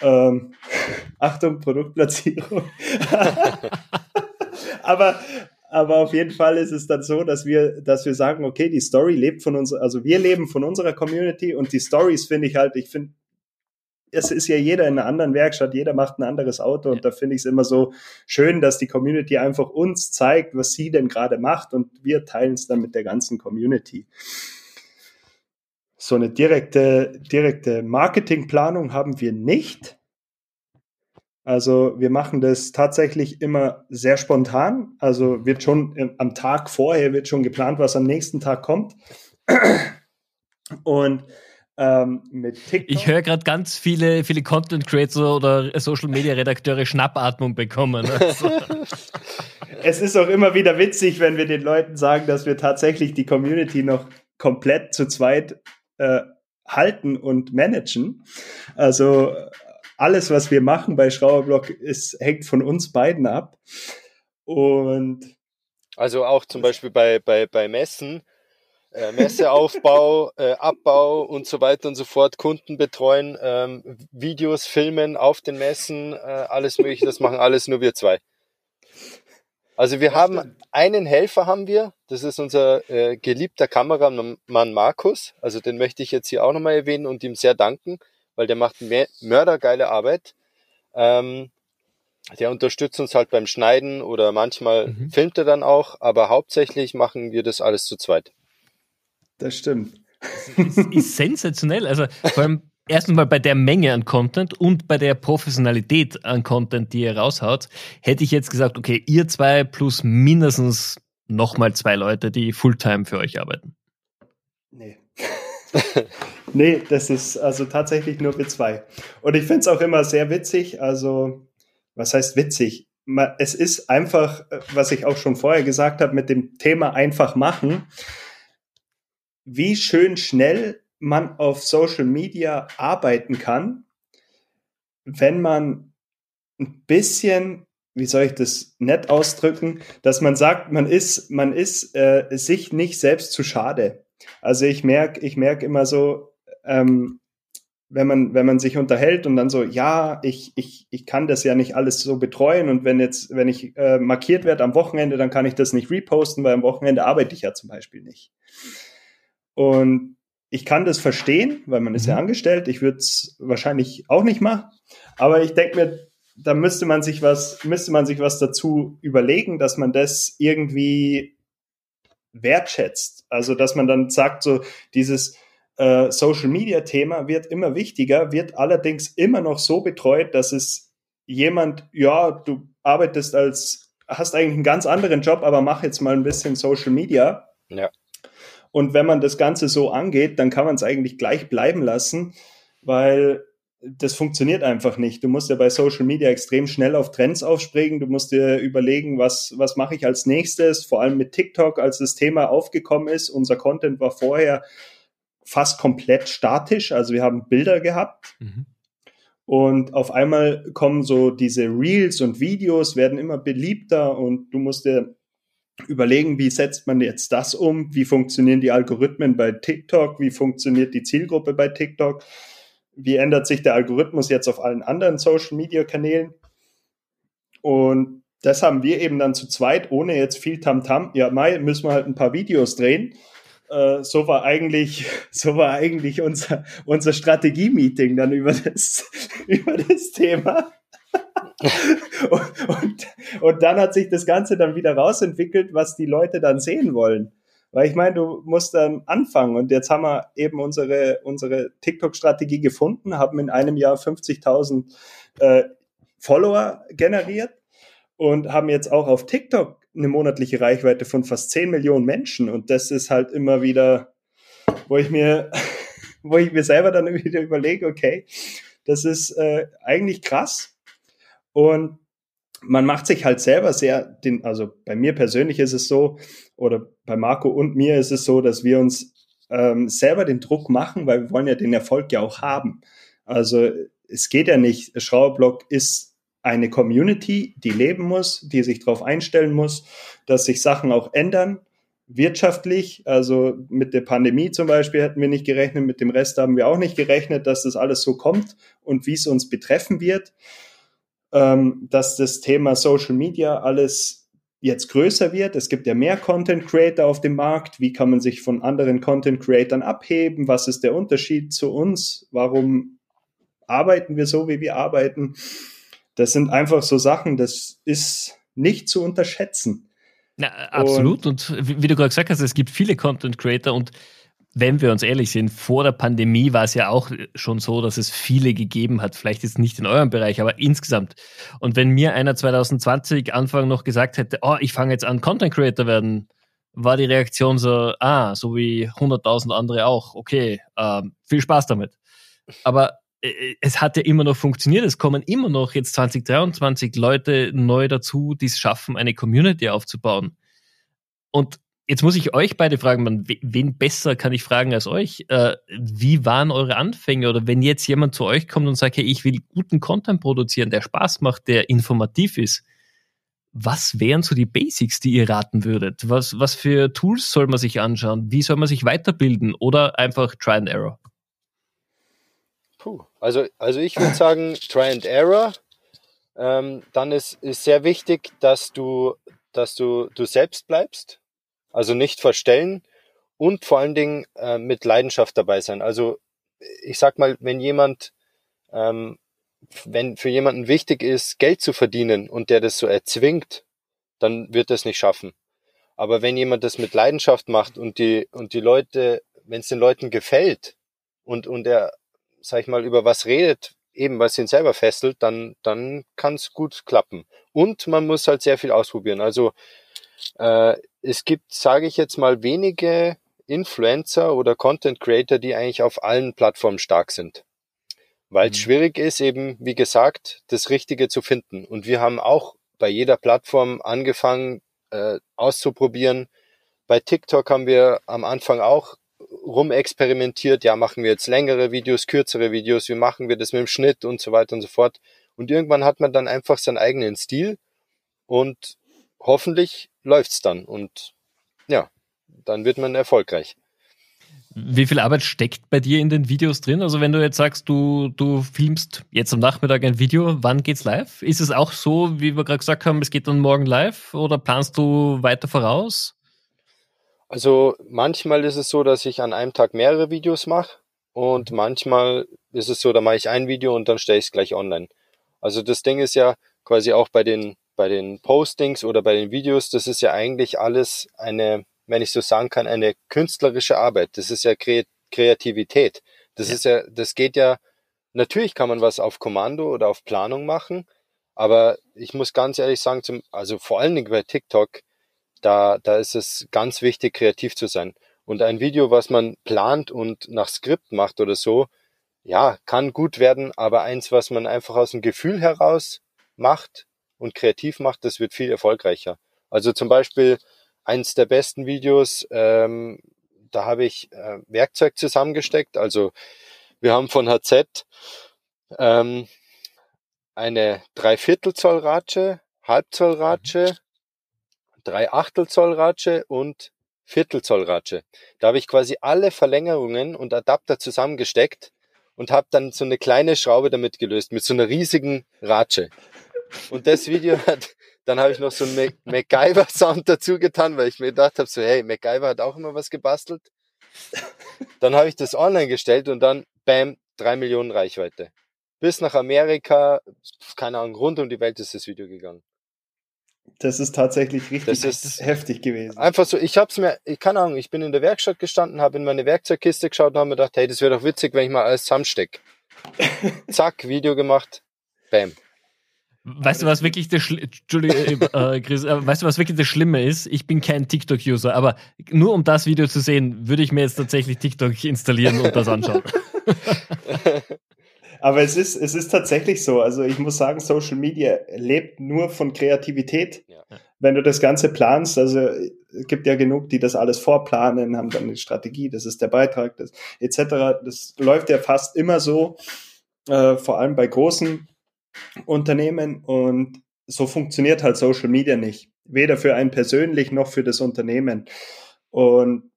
Ähm, Achtung, Produktplatzierung. aber, aber auf jeden Fall ist es dann so, dass wir, dass wir sagen, okay, die Story lebt von uns, also wir leben von unserer Community und die Stories finde ich halt, ich finde, es ist ja jeder in einer anderen Werkstatt, jeder macht ein anderes Auto und da finde ich es immer so schön, dass die Community einfach uns zeigt, was sie denn gerade macht und wir teilen es dann mit der ganzen Community. So eine direkte, direkte Marketingplanung haben wir nicht. Also wir machen das tatsächlich immer sehr spontan. Also wird schon am Tag vorher wird schon geplant, was am nächsten Tag kommt. Und ähm, mit TikTok. Ich höre gerade ganz viele, viele Content Creator oder Social Media Redakteure Schnappatmung bekommen. Also. es ist auch immer wieder witzig, wenn wir den Leuten sagen, dass wir tatsächlich die Community noch komplett zu zweit äh, halten und managen. Also alles, was wir machen bei Schrauberblock, ist, hängt von uns beiden ab. Und also auch zum Beispiel bei, bei, bei Messen, äh, Messeaufbau, äh, Abbau und so weiter und so fort, Kunden betreuen, ähm, Videos filmen auf den Messen, äh, alles mögliche, das machen alles nur wir zwei. Also wir das haben stimmt. einen Helfer haben wir, das ist unser äh, geliebter Kameramann Markus, also den möchte ich jetzt hier auch nochmal erwähnen und ihm sehr danken weil der macht mördergeile Arbeit. Ähm, der unterstützt uns halt beim Schneiden oder manchmal mhm. filmt er dann auch, aber hauptsächlich machen wir das alles zu zweit. Das stimmt. Das ist, ist sensationell. Also vor allem erstens mal bei der Menge an Content und bei der Professionalität an Content, die ihr raushaut, hätte ich jetzt gesagt, okay, ihr zwei plus mindestens nochmal zwei Leute, die Fulltime für euch arbeiten. Nee. nee, das ist also tatsächlich nur wir zwei. Und ich finde es auch immer sehr witzig. Also, was heißt witzig? Es ist einfach, was ich auch schon vorher gesagt habe, mit dem Thema einfach machen, wie schön schnell man auf Social Media arbeiten kann, wenn man ein bisschen, wie soll ich das nett ausdrücken, dass man sagt, man ist, man ist äh, sich nicht selbst zu schade. Also ich merke, ich merke immer so, ähm, wenn man, wenn man sich unterhält und dann so, ja, ich, ich, ich kann das ja nicht alles so betreuen und wenn jetzt, wenn ich äh, markiert werde am Wochenende, dann kann ich das nicht reposten, weil am Wochenende arbeite ich ja zum Beispiel nicht. Und ich kann das verstehen, weil man ist ja mhm. angestellt. Ich würde es wahrscheinlich auch nicht machen. Aber ich denke mir, da müsste man sich was, müsste man sich was dazu überlegen, dass man das irgendwie wertschätzt. Also, dass man dann sagt, so dieses äh, Social Media Thema wird immer wichtiger, wird allerdings immer noch so betreut, dass es jemand, ja, du arbeitest als, hast eigentlich einen ganz anderen Job, aber mach jetzt mal ein bisschen Social Media. Ja. Und wenn man das Ganze so angeht, dann kann man es eigentlich gleich bleiben lassen, weil das funktioniert einfach nicht. Du musst ja bei Social Media extrem schnell auf Trends aufspringen. Du musst dir überlegen, was, was mache ich als nächstes, vor allem mit TikTok, als das Thema aufgekommen ist. Unser Content war vorher fast komplett statisch. Also wir haben Bilder gehabt. Mhm. Und auf einmal kommen so diese Reels und Videos werden immer beliebter und du musst dir überlegen, wie setzt man jetzt das um? Wie funktionieren die Algorithmen bei TikTok? Wie funktioniert die Zielgruppe bei TikTok? wie ändert sich der Algorithmus jetzt auf allen anderen Social-Media-Kanälen. Und das haben wir eben dann zu zweit, ohne jetzt viel Tamtam. -Tam. Ja, Mai, müssen wir halt ein paar Videos drehen. Äh, so war eigentlich, so war eigentlich unser, unser Strategie-Meeting dann über das, über das Thema. Und, und, und dann hat sich das Ganze dann wieder rausentwickelt, was die Leute dann sehen wollen. Weil ich meine, du musst dann anfangen. Und jetzt haben wir eben unsere, unsere TikTok-Strategie gefunden, haben in einem Jahr 50.000 äh, Follower generiert und haben jetzt auch auf TikTok eine monatliche Reichweite von fast 10 Millionen Menschen. Und das ist halt immer wieder, wo ich mir, wo ich mir selber dann wieder überlege, okay, das ist äh, eigentlich krass und man macht sich halt selber sehr, den, also bei mir persönlich ist es so, oder bei Marco und mir ist es so, dass wir uns ähm, selber den Druck machen, weil wir wollen ja den Erfolg ja auch haben. Also es geht ja nicht, Schrauberblock ist eine Community, die leben muss, die sich darauf einstellen muss, dass sich Sachen auch ändern, wirtschaftlich. Also mit der Pandemie zum Beispiel hätten wir nicht gerechnet, mit dem Rest haben wir auch nicht gerechnet, dass das alles so kommt und wie es uns betreffen wird ähm, dass das Thema Social Media alles jetzt größer wird. Es gibt ja mehr Content Creator auf dem Markt. Wie kann man sich von anderen Content Creatern abheben? Was ist der Unterschied zu uns? Warum arbeiten wir so, wie wir arbeiten? Das sind einfach so Sachen, das ist nicht zu unterschätzen. Na, absolut. Und, und wie du gerade gesagt hast, es gibt viele Content Creator und wenn wir uns ehrlich sind, vor der Pandemie war es ja auch schon so, dass es viele gegeben hat. Vielleicht jetzt nicht in eurem Bereich, aber insgesamt. Und wenn mir einer 2020 Anfang noch gesagt hätte, oh, ich fange jetzt an, Content Creator werden, war die Reaktion so, ah, so wie 100.000 andere auch. Okay, ähm, viel Spaß damit. Aber äh, es hat ja immer noch funktioniert. Es kommen immer noch jetzt 2023 Leute neu dazu, die es schaffen, eine Community aufzubauen. Und jetzt muss ich euch beide fragen, man, wen besser kann ich fragen als euch? Äh, wie waren eure Anfänge? Oder wenn jetzt jemand zu euch kommt und sagt, hey, ich will guten Content produzieren, der Spaß macht, der informativ ist, was wären so die Basics, die ihr raten würdet? Was, was für Tools soll man sich anschauen? Wie soll man sich weiterbilden? Oder einfach Try and Error? Puh. Also, also ich würde sagen, Try and Error. Ähm, dann ist, ist sehr wichtig, dass du, dass du du selbst bleibst. Also nicht verstellen und vor allen Dingen äh, mit Leidenschaft dabei sein. Also ich sag mal, wenn jemand, ähm, wenn für jemanden wichtig ist, Geld zu verdienen und der das so erzwingt, dann wird das nicht schaffen. Aber wenn jemand das mit Leidenschaft macht und die, und die Leute, wenn es den Leuten gefällt und, und er sag ich mal, über was redet, eben was ihn selber fesselt, dann, dann kann es gut klappen. Und man muss halt sehr viel ausprobieren. Also äh, es gibt, sage ich jetzt mal, wenige Influencer oder Content Creator, die eigentlich auf allen Plattformen stark sind. Weil es mhm. schwierig ist, eben, wie gesagt, das Richtige zu finden. Und wir haben auch bei jeder Plattform angefangen, äh, auszuprobieren. Bei TikTok haben wir am Anfang auch rumexperimentiert, ja, machen wir jetzt längere Videos, kürzere Videos, wie machen wir das mit dem Schnitt und so weiter und so fort. Und irgendwann hat man dann einfach seinen eigenen Stil und hoffentlich läuft's dann und ja, dann wird man erfolgreich. Wie viel Arbeit steckt bei dir in den Videos drin? Also wenn du jetzt sagst, du, du filmst jetzt am Nachmittag ein Video, wann geht's live? Ist es auch so, wie wir gerade gesagt haben, es geht dann morgen live oder planst du weiter voraus? Also manchmal ist es so, dass ich an einem Tag mehrere Videos mache und manchmal ist es so, da mache ich ein Video und dann stelle ich es gleich online. Also das Ding ist ja quasi auch bei den bei den Postings oder bei den Videos, das ist ja eigentlich alles eine, wenn ich so sagen kann, eine künstlerische Arbeit. Das ist ja Kreativität. Das ja. ist ja, das geht ja, natürlich kann man was auf Kommando oder auf Planung machen, aber ich muss ganz ehrlich sagen, zum, also vor allen Dingen bei TikTok, da, da ist es ganz wichtig, kreativ zu sein. Und ein Video, was man plant und nach Skript macht oder so, ja, kann gut werden, aber eins, was man einfach aus dem Gefühl heraus macht und kreativ macht, das wird viel erfolgreicher. Also zum Beispiel eins der besten Videos, ähm, da habe ich äh, Werkzeug zusammengesteckt. Also wir haben von HZ ähm, eine Dreiviertel Zoll Ratsche, Halbzoll Ratsche, drei Achtel Zoll Ratsche und Viertel Zoll Ratsche. Da habe ich quasi alle Verlängerungen und Adapter zusammengesteckt und habe dann so eine kleine Schraube damit gelöst mit so einer riesigen Ratsche. Und das Video hat, dann habe ich noch so einen MacGyver-Sound dazu getan, weil ich mir gedacht habe, so hey, MacGyver hat auch immer was gebastelt. Dann habe ich das online gestellt und dann, bam, drei Millionen Reichweite. Bis nach Amerika, keine Ahnung, rund um die Welt ist das Video gegangen. Das ist tatsächlich richtig das ist heftig gewesen. Einfach so, ich hab's mir, ich keine Ahnung, ich bin in der Werkstatt gestanden, habe in meine Werkzeugkiste geschaut und habe mir gedacht, hey, das wäre doch witzig, wenn ich mal alles zusammensteck. Zack, Video gemacht, bam. Weißt du, was wirklich das Entschuldige, äh, Chris, äh, weißt du, was wirklich das Schlimme ist? Ich bin kein TikTok-User, aber nur um das Video zu sehen, würde ich mir jetzt tatsächlich TikTok installieren und das anschauen. aber es ist, es ist tatsächlich so. Also ich muss sagen, Social Media lebt nur von Kreativität. Ja. Wenn du das Ganze planst, also es gibt ja genug, die das alles vorplanen, haben dann eine Strategie, das ist der Beitrag, das etc. Das läuft ja fast immer so, äh, vor allem bei großen Unternehmen und so funktioniert halt Social Media nicht. Weder für einen persönlich noch für das Unternehmen. Und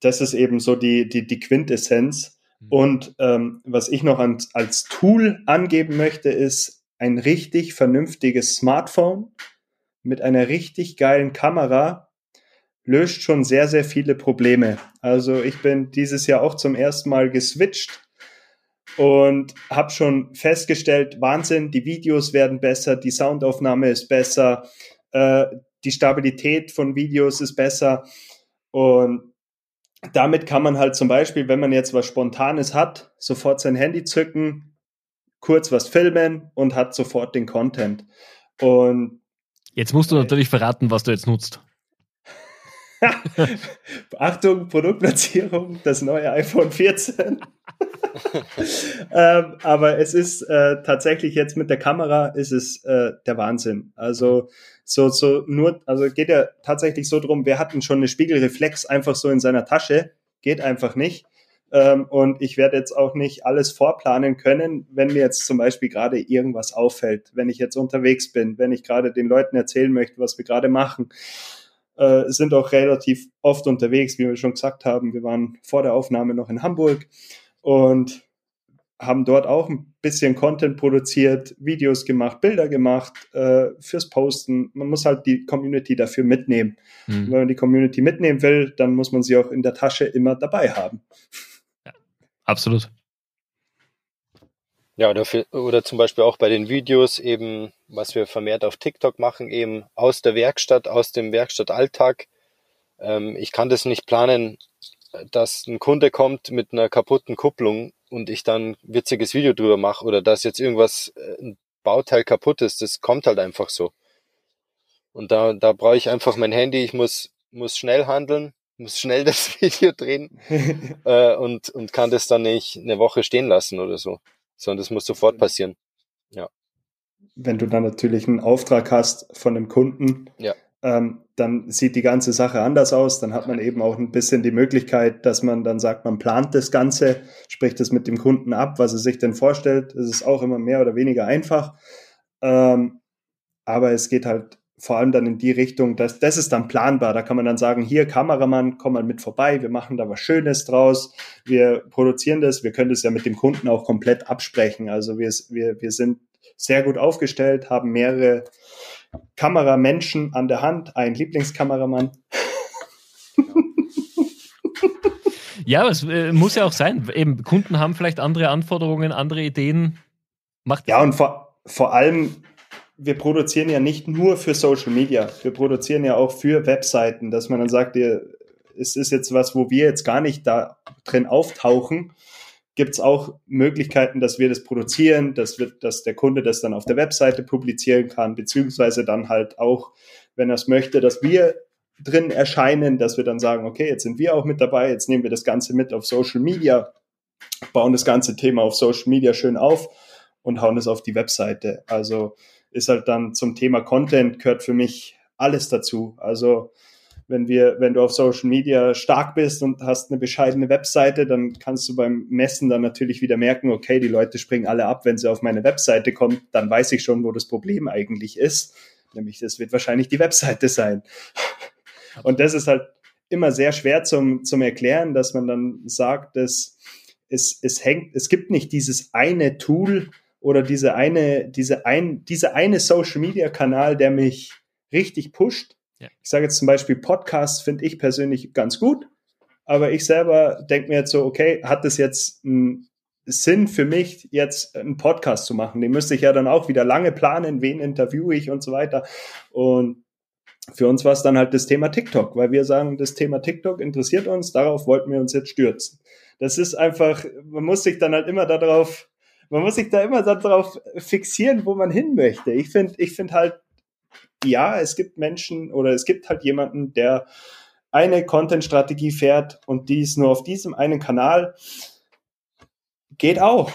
das ist eben so die, die, die Quintessenz. Mhm. Und ähm, was ich noch an, als Tool angeben möchte, ist ein richtig vernünftiges Smartphone mit einer richtig geilen Kamera löst schon sehr, sehr viele Probleme. Also ich bin dieses Jahr auch zum ersten Mal geswitcht und habe schon festgestellt, Wahnsinn, die Videos werden besser, die Soundaufnahme ist besser, äh, die Stabilität von Videos ist besser und damit kann man halt zum Beispiel, wenn man jetzt was Spontanes hat, sofort sein Handy zücken, kurz was filmen und hat sofort den Content. Und jetzt musst du natürlich verraten, was du jetzt nutzt. Achtung, Produktplatzierung, das neue iPhone 14. ähm, aber es ist äh, tatsächlich jetzt mit der Kamera ist es äh, der Wahnsinn. Also so so nur also geht ja tatsächlich so drum. Wir hatten schon eine Spiegelreflex einfach so in seiner Tasche, geht einfach nicht. Ähm, und ich werde jetzt auch nicht alles vorplanen können, wenn mir jetzt zum Beispiel gerade irgendwas auffällt, wenn ich jetzt unterwegs bin, wenn ich gerade den Leuten erzählen möchte, was wir gerade machen äh, sind auch relativ oft unterwegs, wie wir schon gesagt haben. Wir waren vor der Aufnahme noch in Hamburg und haben dort auch ein bisschen Content produziert, Videos gemacht, Bilder gemacht äh, fürs Posten. Man muss halt die Community dafür mitnehmen. Mhm. Wenn man die Community mitnehmen will, dann muss man sie auch in der Tasche immer dabei haben. Ja, absolut. Ja, oder, für, oder zum Beispiel auch bei den Videos eben, was wir vermehrt auf TikTok machen, eben aus der Werkstatt, aus dem Werkstattalltag. Ähm, ich kann das nicht planen, dass ein Kunde kommt mit einer kaputten Kupplung und ich dann ein witziges Video drüber mache oder dass jetzt irgendwas, äh, ein Bauteil kaputt ist. Das kommt halt einfach so. Und da, da brauche ich einfach mein Handy. Ich muss, muss schnell handeln, muss schnell das Video drehen äh, und, und kann das dann nicht eine Woche stehen lassen oder so sondern das muss sofort passieren. Ja. Wenn du dann natürlich einen Auftrag hast von einem Kunden, ja. ähm, dann sieht die ganze Sache anders aus. Dann hat man eben auch ein bisschen die Möglichkeit, dass man dann sagt, man plant das Ganze, spricht es mit dem Kunden ab, was er sich denn vorstellt. Das ist auch immer mehr oder weniger einfach. Ähm, aber es geht halt vor allem dann in die Richtung, dass das ist dann planbar. Da kann man dann sagen, hier Kameramann, komm mal mit vorbei, wir machen da was Schönes draus, wir produzieren das, wir können das ja mit dem Kunden auch komplett absprechen. Also wir, wir, wir sind sehr gut aufgestellt, haben mehrere Kameramenschen an der Hand, ein Lieblingskameramann. Ja, es äh, muss ja auch sein. Eben, Kunden haben vielleicht andere Anforderungen, andere Ideen. Macht ja, und vor, vor allem wir produzieren ja nicht nur für Social Media, wir produzieren ja auch für Webseiten, dass man dann sagt, es ist jetzt was, wo wir jetzt gar nicht da drin auftauchen, gibt es auch Möglichkeiten, dass wir das produzieren, dass, wir, dass der Kunde das dann auf der Webseite publizieren kann, beziehungsweise dann halt auch, wenn er es möchte, dass wir drin erscheinen, dass wir dann sagen, okay, jetzt sind wir auch mit dabei, jetzt nehmen wir das Ganze mit auf Social Media, bauen das ganze Thema auf Social Media schön auf und hauen es auf die Webseite. Also ist halt dann zum Thema Content gehört für mich alles dazu. Also wenn wir, wenn du auf Social Media stark bist und hast eine bescheidene Webseite, dann kannst du beim Messen dann natürlich wieder merken, okay, die Leute springen alle ab, wenn sie auf meine Webseite kommen, dann weiß ich schon, wo das Problem eigentlich ist. Nämlich, das wird wahrscheinlich die Webseite sein. Und das ist halt immer sehr schwer zum, zum Erklären, dass man dann sagt, dass es, es hängt, es gibt nicht dieses eine Tool, oder diese eine, diese ein, diese eine Social Media Kanal, der mich richtig pusht. Ja. Ich sage jetzt zum Beispiel Podcasts finde ich persönlich ganz gut, aber ich selber denke mir jetzt so, okay, hat das jetzt einen Sinn für mich, jetzt einen Podcast zu machen? Den müsste ich ja dann auch wieder lange planen, wen interviewe ich und so weiter. Und für uns war es dann halt das Thema TikTok, weil wir sagen, das Thema TikTok interessiert uns, darauf wollten wir uns jetzt stürzen. Das ist einfach, man muss sich dann halt immer darauf man muss sich da immer darauf fixieren, wo man hin möchte. Ich finde, ich finde halt, ja, es gibt Menschen oder es gibt halt jemanden, der eine Content-Strategie fährt und die ist nur auf diesem einen Kanal. Geht auch.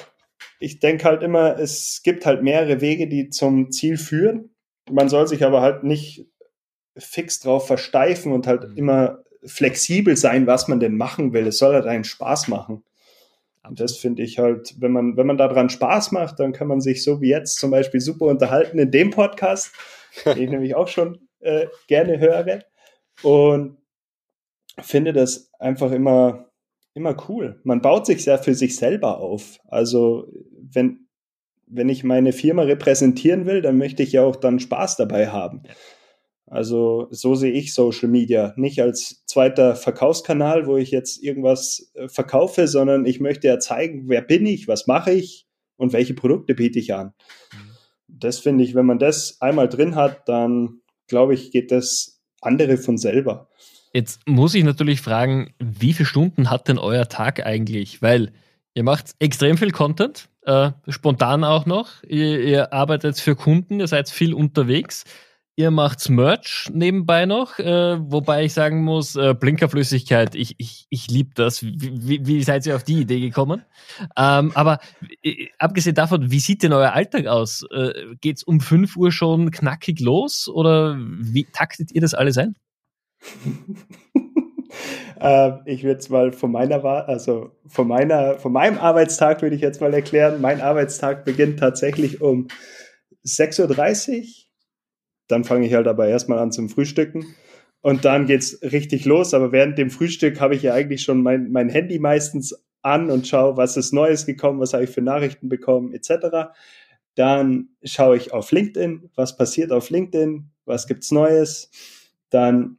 Ich denke halt immer, es gibt halt mehrere Wege, die zum Ziel führen. Man soll sich aber halt nicht fix drauf versteifen und halt mhm. immer flexibel sein, was man denn machen will. Es soll halt einen Spaß machen. Und das finde ich halt, wenn man, wenn man daran Spaß macht, dann kann man sich so wie jetzt zum Beispiel super unterhalten in dem Podcast, den ich nämlich auch schon äh, gerne höre. Und finde das einfach immer, immer cool. Man baut sich sehr für sich selber auf. Also, wenn, wenn ich meine Firma repräsentieren will, dann möchte ich ja auch dann Spaß dabei haben. Also so sehe ich Social Media. Nicht als zweiter Verkaufskanal, wo ich jetzt irgendwas äh, verkaufe, sondern ich möchte ja zeigen, wer bin ich, was mache ich und welche Produkte biete ich an. Mhm. Das finde ich, wenn man das einmal drin hat, dann glaube ich, geht das andere von selber. Jetzt muss ich natürlich fragen, wie viele Stunden hat denn euer Tag eigentlich? Weil ihr macht extrem viel Content, äh, spontan auch noch. Ihr, ihr, arbeitet für Kunden, ihr seid viel unterwegs. Ihr macht Merch nebenbei noch, äh, wobei ich sagen muss, äh, Blinkerflüssigkeit, ich, ich, ich liebe das. Wie, wie, wie, seid ihr auf die Idee gekommen? Ähm, aber äh, abgesehen davon, wie sieht denn euer Alltag aus? Äh, geht's um 5 Uhr schon knackig los oder wie taktet ihr das alles ein? äh, ich würde es mal von meiner, also von meiner, von meinem Arbeitstag würde ich jetzt mal erklären. Mein Arbeitstag beginnt tatsächlich um 6.30 Uhr. Dann fange ich halt aber erstmal an zum Frühstücken. Und dann geht es richtig los. Aber während dem Frühstück habe ich ja eigentlich schon mein, mein Handy meistens an und schaue, was ist Neues gekommen, was habe ich für Nachrichten bekommen, etc. Dann schaue ich auf LinkedIn, was passiert auf LinkedIn, was gibt's Neues. Dann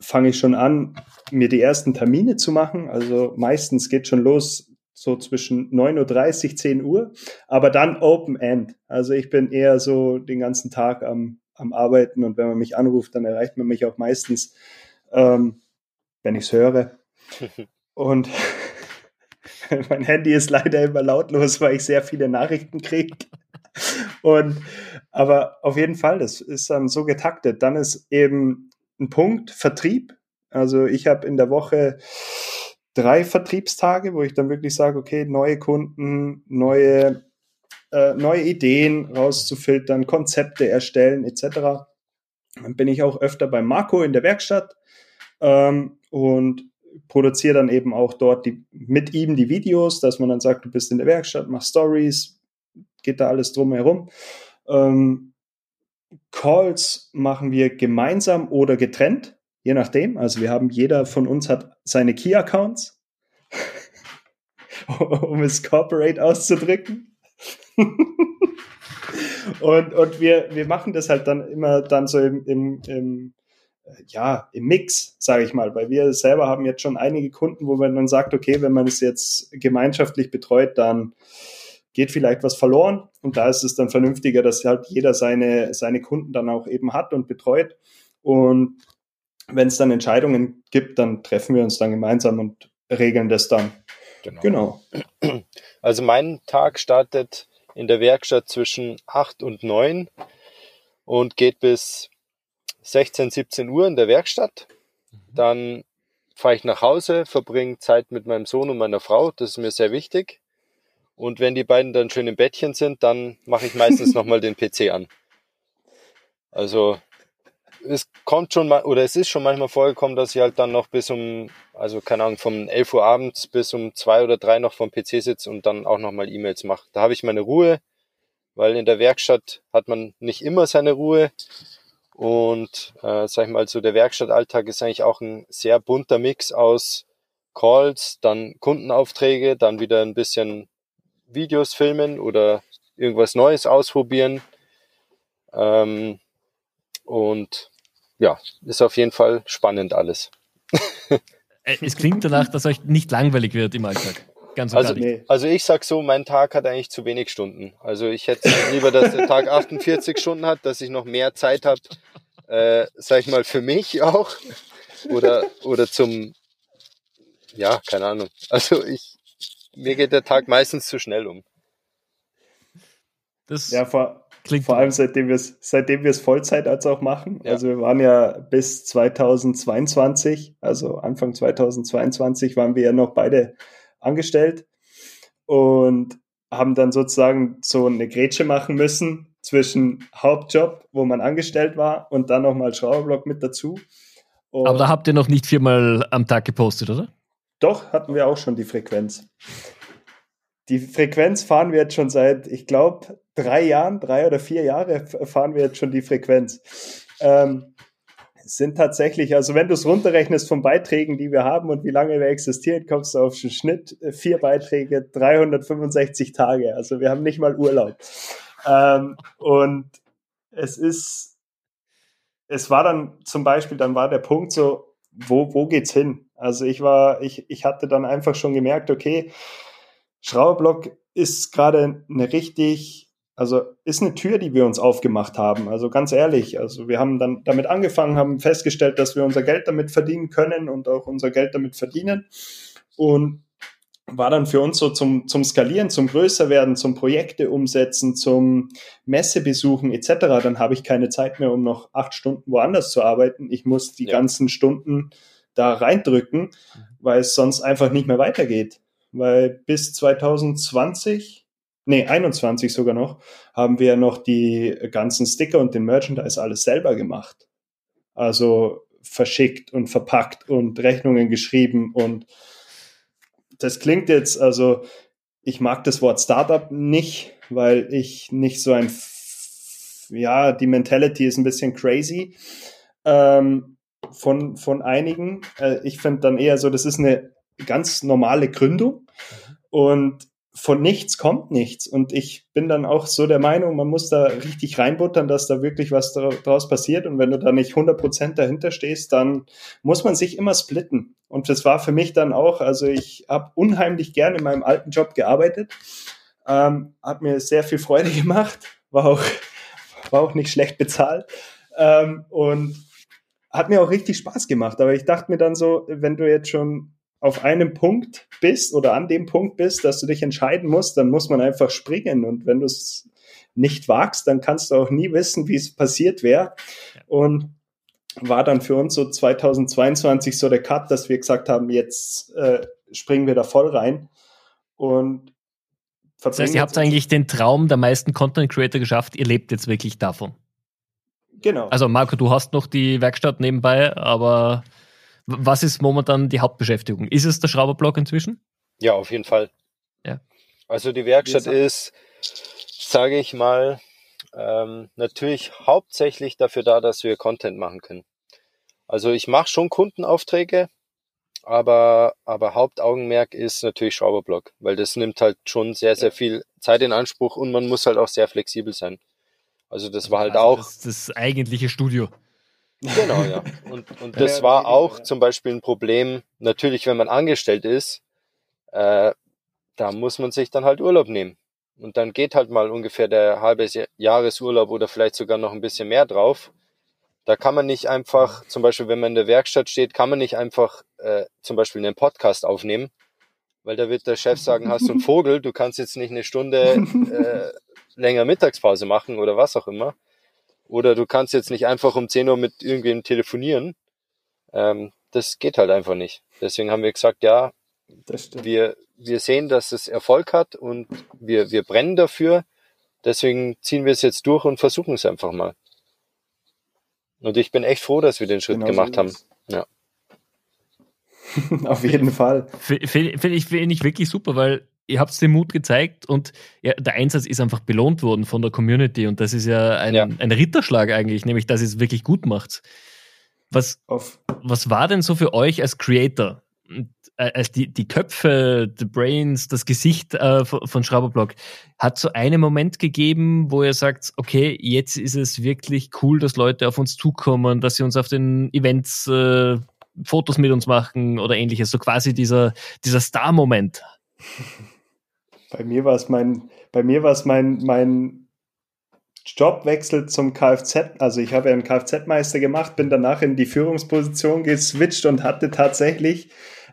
fange ich schon an, mir die ersten Termine zu machen. Also meistens geht schon los so zwischen 9.30 Uhr, 10 Uhr, aber dann Open End. Also ich bin eher so den ganzen Tag am, am Arbeiten und wenn man mich anruft, dann erreicht man mich auch meistens, ähm, wenn ich es höre. Und mein Handy ist leider immer lautlos, weil ich sehr viele Nachrichten kriege. Und aber auf jeden Fall, das ist dann so getaktet. Dann ist eben ein Punkt, Vertrieb. Also ich habe in der Woche drei Vertriebstage, wo ich dann wirklich sage, okay, neue Kunden, neue, äh, neue Ideen rauszufiltern, Konzepte erstellen etc. Dann bin ich auch öfter bei Marco in der Werkstatt ähm, und produziere dann eben auch dort die, mit ihm die Videos, dass man dann sagt, du bist in der Werkstatt, mach Stories, geht da alles drumherum. Ähm, Calls machen wir gemeinsam oder getrennt, je nachdem. Also wir haben, jeder von uns hat seine Key-Accounts, um es corporate auszudrücken. und und wir, wir machen das halt dann immer dann so im, im, im ja, im Mix, sage ich mal, weil wir selber haben jetzt schon einige Kunden, wo man dann sagt, okay, wenn man es jetzt gemeinschaftlich betreut, dann geht vielleicht was verloren. Und da ist es dann vernünftiger, dass halt jeder seine, seine Kunden dann auch eben hat und betreut. Und wenn es dann Entscheidungen gibt, dann treffen wir uns dann gemeinsam und regeln das dann. Genau. genau. Also mein Tag startet in der Werkstatt zwischen 8 und 9 und geht bis 16, 17 Uhr in der Werkstatt. Mhm. Dann fahre ich nach Hause, verbringe Zeit mit meinem Sohn und meiner Frau. Das ist mir sehr wichtig. Und wenn die beiden dann schön im Bettchen sind, dann mache ich meistens nochmal den PC an. Also es kommt schon mal, oder es ist schon manchmal vorgekommen, dass ich halt dann noch bis um, also keine Ahnung, vom 11 Uhr abends bis um zwei oder drei noch vom PC sitze und dann auch nochmal E-Mails mache. Da habe ich meine Ruhe, weil in der Werkstatt hat man nicht immer seine Ruhe. Und äh, sag ich mal, so der Werkstattalltag ist eigentlich auch ein sehr bunter Mix aus Calls, dann Kundenaufträge, dann wieder ein bisschen Videos filmen oder irgendwas Neues ausprobieren. Ähm, und ja, ist auf jeden Fall spannend alles. Äh, es klingt danach, dass euch nicht langweilig wird im Alltag. Ganz also, nee. also ich sag so, mein Tag hat eigentlich zu wenig Stunden. Also ich hätte lieber, dass der Tag 48 Stunden hat, dass ich noch mehr Zeit habe, äh, sag ich mal, für mich auch. Oder, oder zum, ja, keine Ahnung. Also ich, mir geht der Tag meistens zu schnell um. Das ja, vor, vor allem seitdem wir es seitdem wir es Vollzeit als auch machen. Ja. Also wir waren ja bis 2022, also Anfang 2022 waren wir ja noch beide angestellt und haben dann sozusagen so eine Grätsche machen müssen zwischen Hauptjob, wo man angestellt war, und dann nochmal Schrauberblock mit dazu. Und Aber da habt ihr noch nicht viermal am Tag gepostet, oder? Doch, hatten wir auch schon die Frequenz. Die Frequenz fahren wir jetzt schon seit, ich glaube, drei Jahren, drei oder vier Jahre fahren wir jetzt schon die Frequenz. Ähm, sind tatsächlich, also wenn du es runterrechnest von Beiträgen, die wir haben und wie lange wir existieren, kommst du auf den Schnitt äh, vier Beiträge, 365 Tage. Also wir haben nicht mal Urlaub. Ähm, und es ist, es war dann zum Beispiel, dann war der Punkt so, wo, wo geht's hin? Also ich war, ich, ich hatte dann einfach schon gemerkt, okay, Schrauberblock ist gerade eine richtig also ist eine Tür, die wir uns aufgemacht haben. Also ganz ehrlich, also wir haben dann damit angefangen, haben festgestellt, dass wir unser Geld damit verdienen können und auch unser Geld damit verdienen. Und war dann für uns so zum, zum Skalieren, zum Größerwerden, zum Projekte umsetzen, zum Messebesuchen etc. Dann habe ich keine Zeit mehr, um noch acht Stunden woanders zu arbeiten. Ich muss die ja. ganzen Stunden da reindrücken, mhm. weil es sonst einfach nicht mehr weitergeht. Weil bis 2020, nee, 21 sogar noch, haben wir noch die ganzen Sticker und den Merchandise alles selber gemacht. Also verschickt und verpackt und Rechnungen geschrieben und das klingt jetzt, also ich mag das Wort Startup nicht, weil ich nicht so ein, ja, die Mentality ist ein bisschen crazy ähm, von, von einigen. Äh, ich finde dann eher so, das ist eine ganz normale Gründung mhm. und von nichts kommt nichts. Und ich bin dann auch so der Meinung, man muss da richtig reinbuttern, dass da wirklich was draus passiert. Und wenn du da nicht 100% dahinter stehst, dann muss man sich immer splitten. Und das war für mich dann auch, also ich habe unheimlich gern in meinem alten Job gearbeitet, ähm, hat mir sehr viel Freude gemacht, war auch, war auch nicht schlecht bezahlt. Ähm, und hat mir auch richtig Spaß gemacht. Aber ich dachte mir dann so, wenn du jetzt schon auf einem Punkt bist oder an dem Punkt bist, dass du dich entscheiden musst, dann muss man einfach springen. Und wenn du es nicht wagst, dann kannst du auch nie wissen, wie es passiert wäre. Und war dann für uns so 2022 so der Cut, dass wir gesagt haben, jetzt äh, springen wir da voll rein. Und das heißt, ihr habt eigentlich den Traum der meisten Content Creator geschafft, ihr lebt jetzt wirklich davon. Genau. Also Marco, du hast noch die Werkstatt nebenbei, aber was ist momentan die Hauptbeschäftigung? Ist es der Schrauberblock inzwischen? Ja, auf jeden Fall. Ja. Also die Werkstatt ist, sage ich mal, ähm, natürlich hauptsächlich dafür da, dass wir Content machen können. Also ich mache schon Kundenaufträge, aber, aber Hauptaugenmerk ist natürlich Schrauberblock, weil das nimmt halt schon sehr, sehr viel Zeit in Anspruch und man muss halt auch sehr flexibel sein. Also das war halt also auch. Das, das eigentliche Studio. Genau, ja. Und, und das war auch zum Beispiel ein Problem, natürlich, wenn man angestellt ist, äh, da muss man sich dann halt Urlaub nehmen. Und dann geht halt mal ungefähr der halbe Jahresurlaub oder vielleicht sogar noch ein bisschen mehr drauf. Da kann man nicht einfach, zum Beispiel, wenn man in der Werkstatt steht, kann man nicht einfach äh, zum Beispiel einen Podcast aufnehmen, weil da wird der Chef sagen, hast du einen Vogel, du kannst jetzt nicht eine Stunde äh, länger Mittagspause machen oder was auch immer. Oder du kannst jetzt nicht einfach um 10 Uhr mit irgendwem telefonieren. Ähm, das geht halt einfach nicht. Deswegen haben wir gesagt, ja, wir, wir sehen, dass es Erfolg hat und wir, wir brennen dafür. Deswegen ziehen wir es jetzt durch und versuchen es einfach mal. Und ich bin echt froh, dass wir den Schritt genau gemacht so haben. Ja. Auf jeden Fall. Finde ich, find ich wirklich super, weil ihr habt den Mut gezeigt und ja, der Einsatz ist einfach belohnt worden von der Community und das ist ja ein, ja. ein Ritterschlag eigentlich, nämlich dass es wirklich gut macht. Was, was war denn so für euch als Creator? Äh, als die, die Köpfe, die Brains, das Gesicht äh, von Schrauberblock, hat so einen Moment gegeben, wo ihr sagt, okay, jetzt ist es wirklich cool, dass Leute auf uns zukommen, dass sie uns auf den Events äh, Fotos mit uns machen oder ähnliches. So quasi dieser, dieser Star-Moment. Bei mir war es mein, bei mir war es mein, mein Jobwechsel zum Kfz. Also ich habe ja einen Kfz-Meister gemacht, bin danach in die Führungsposition geswitcht und hatte tatsächlich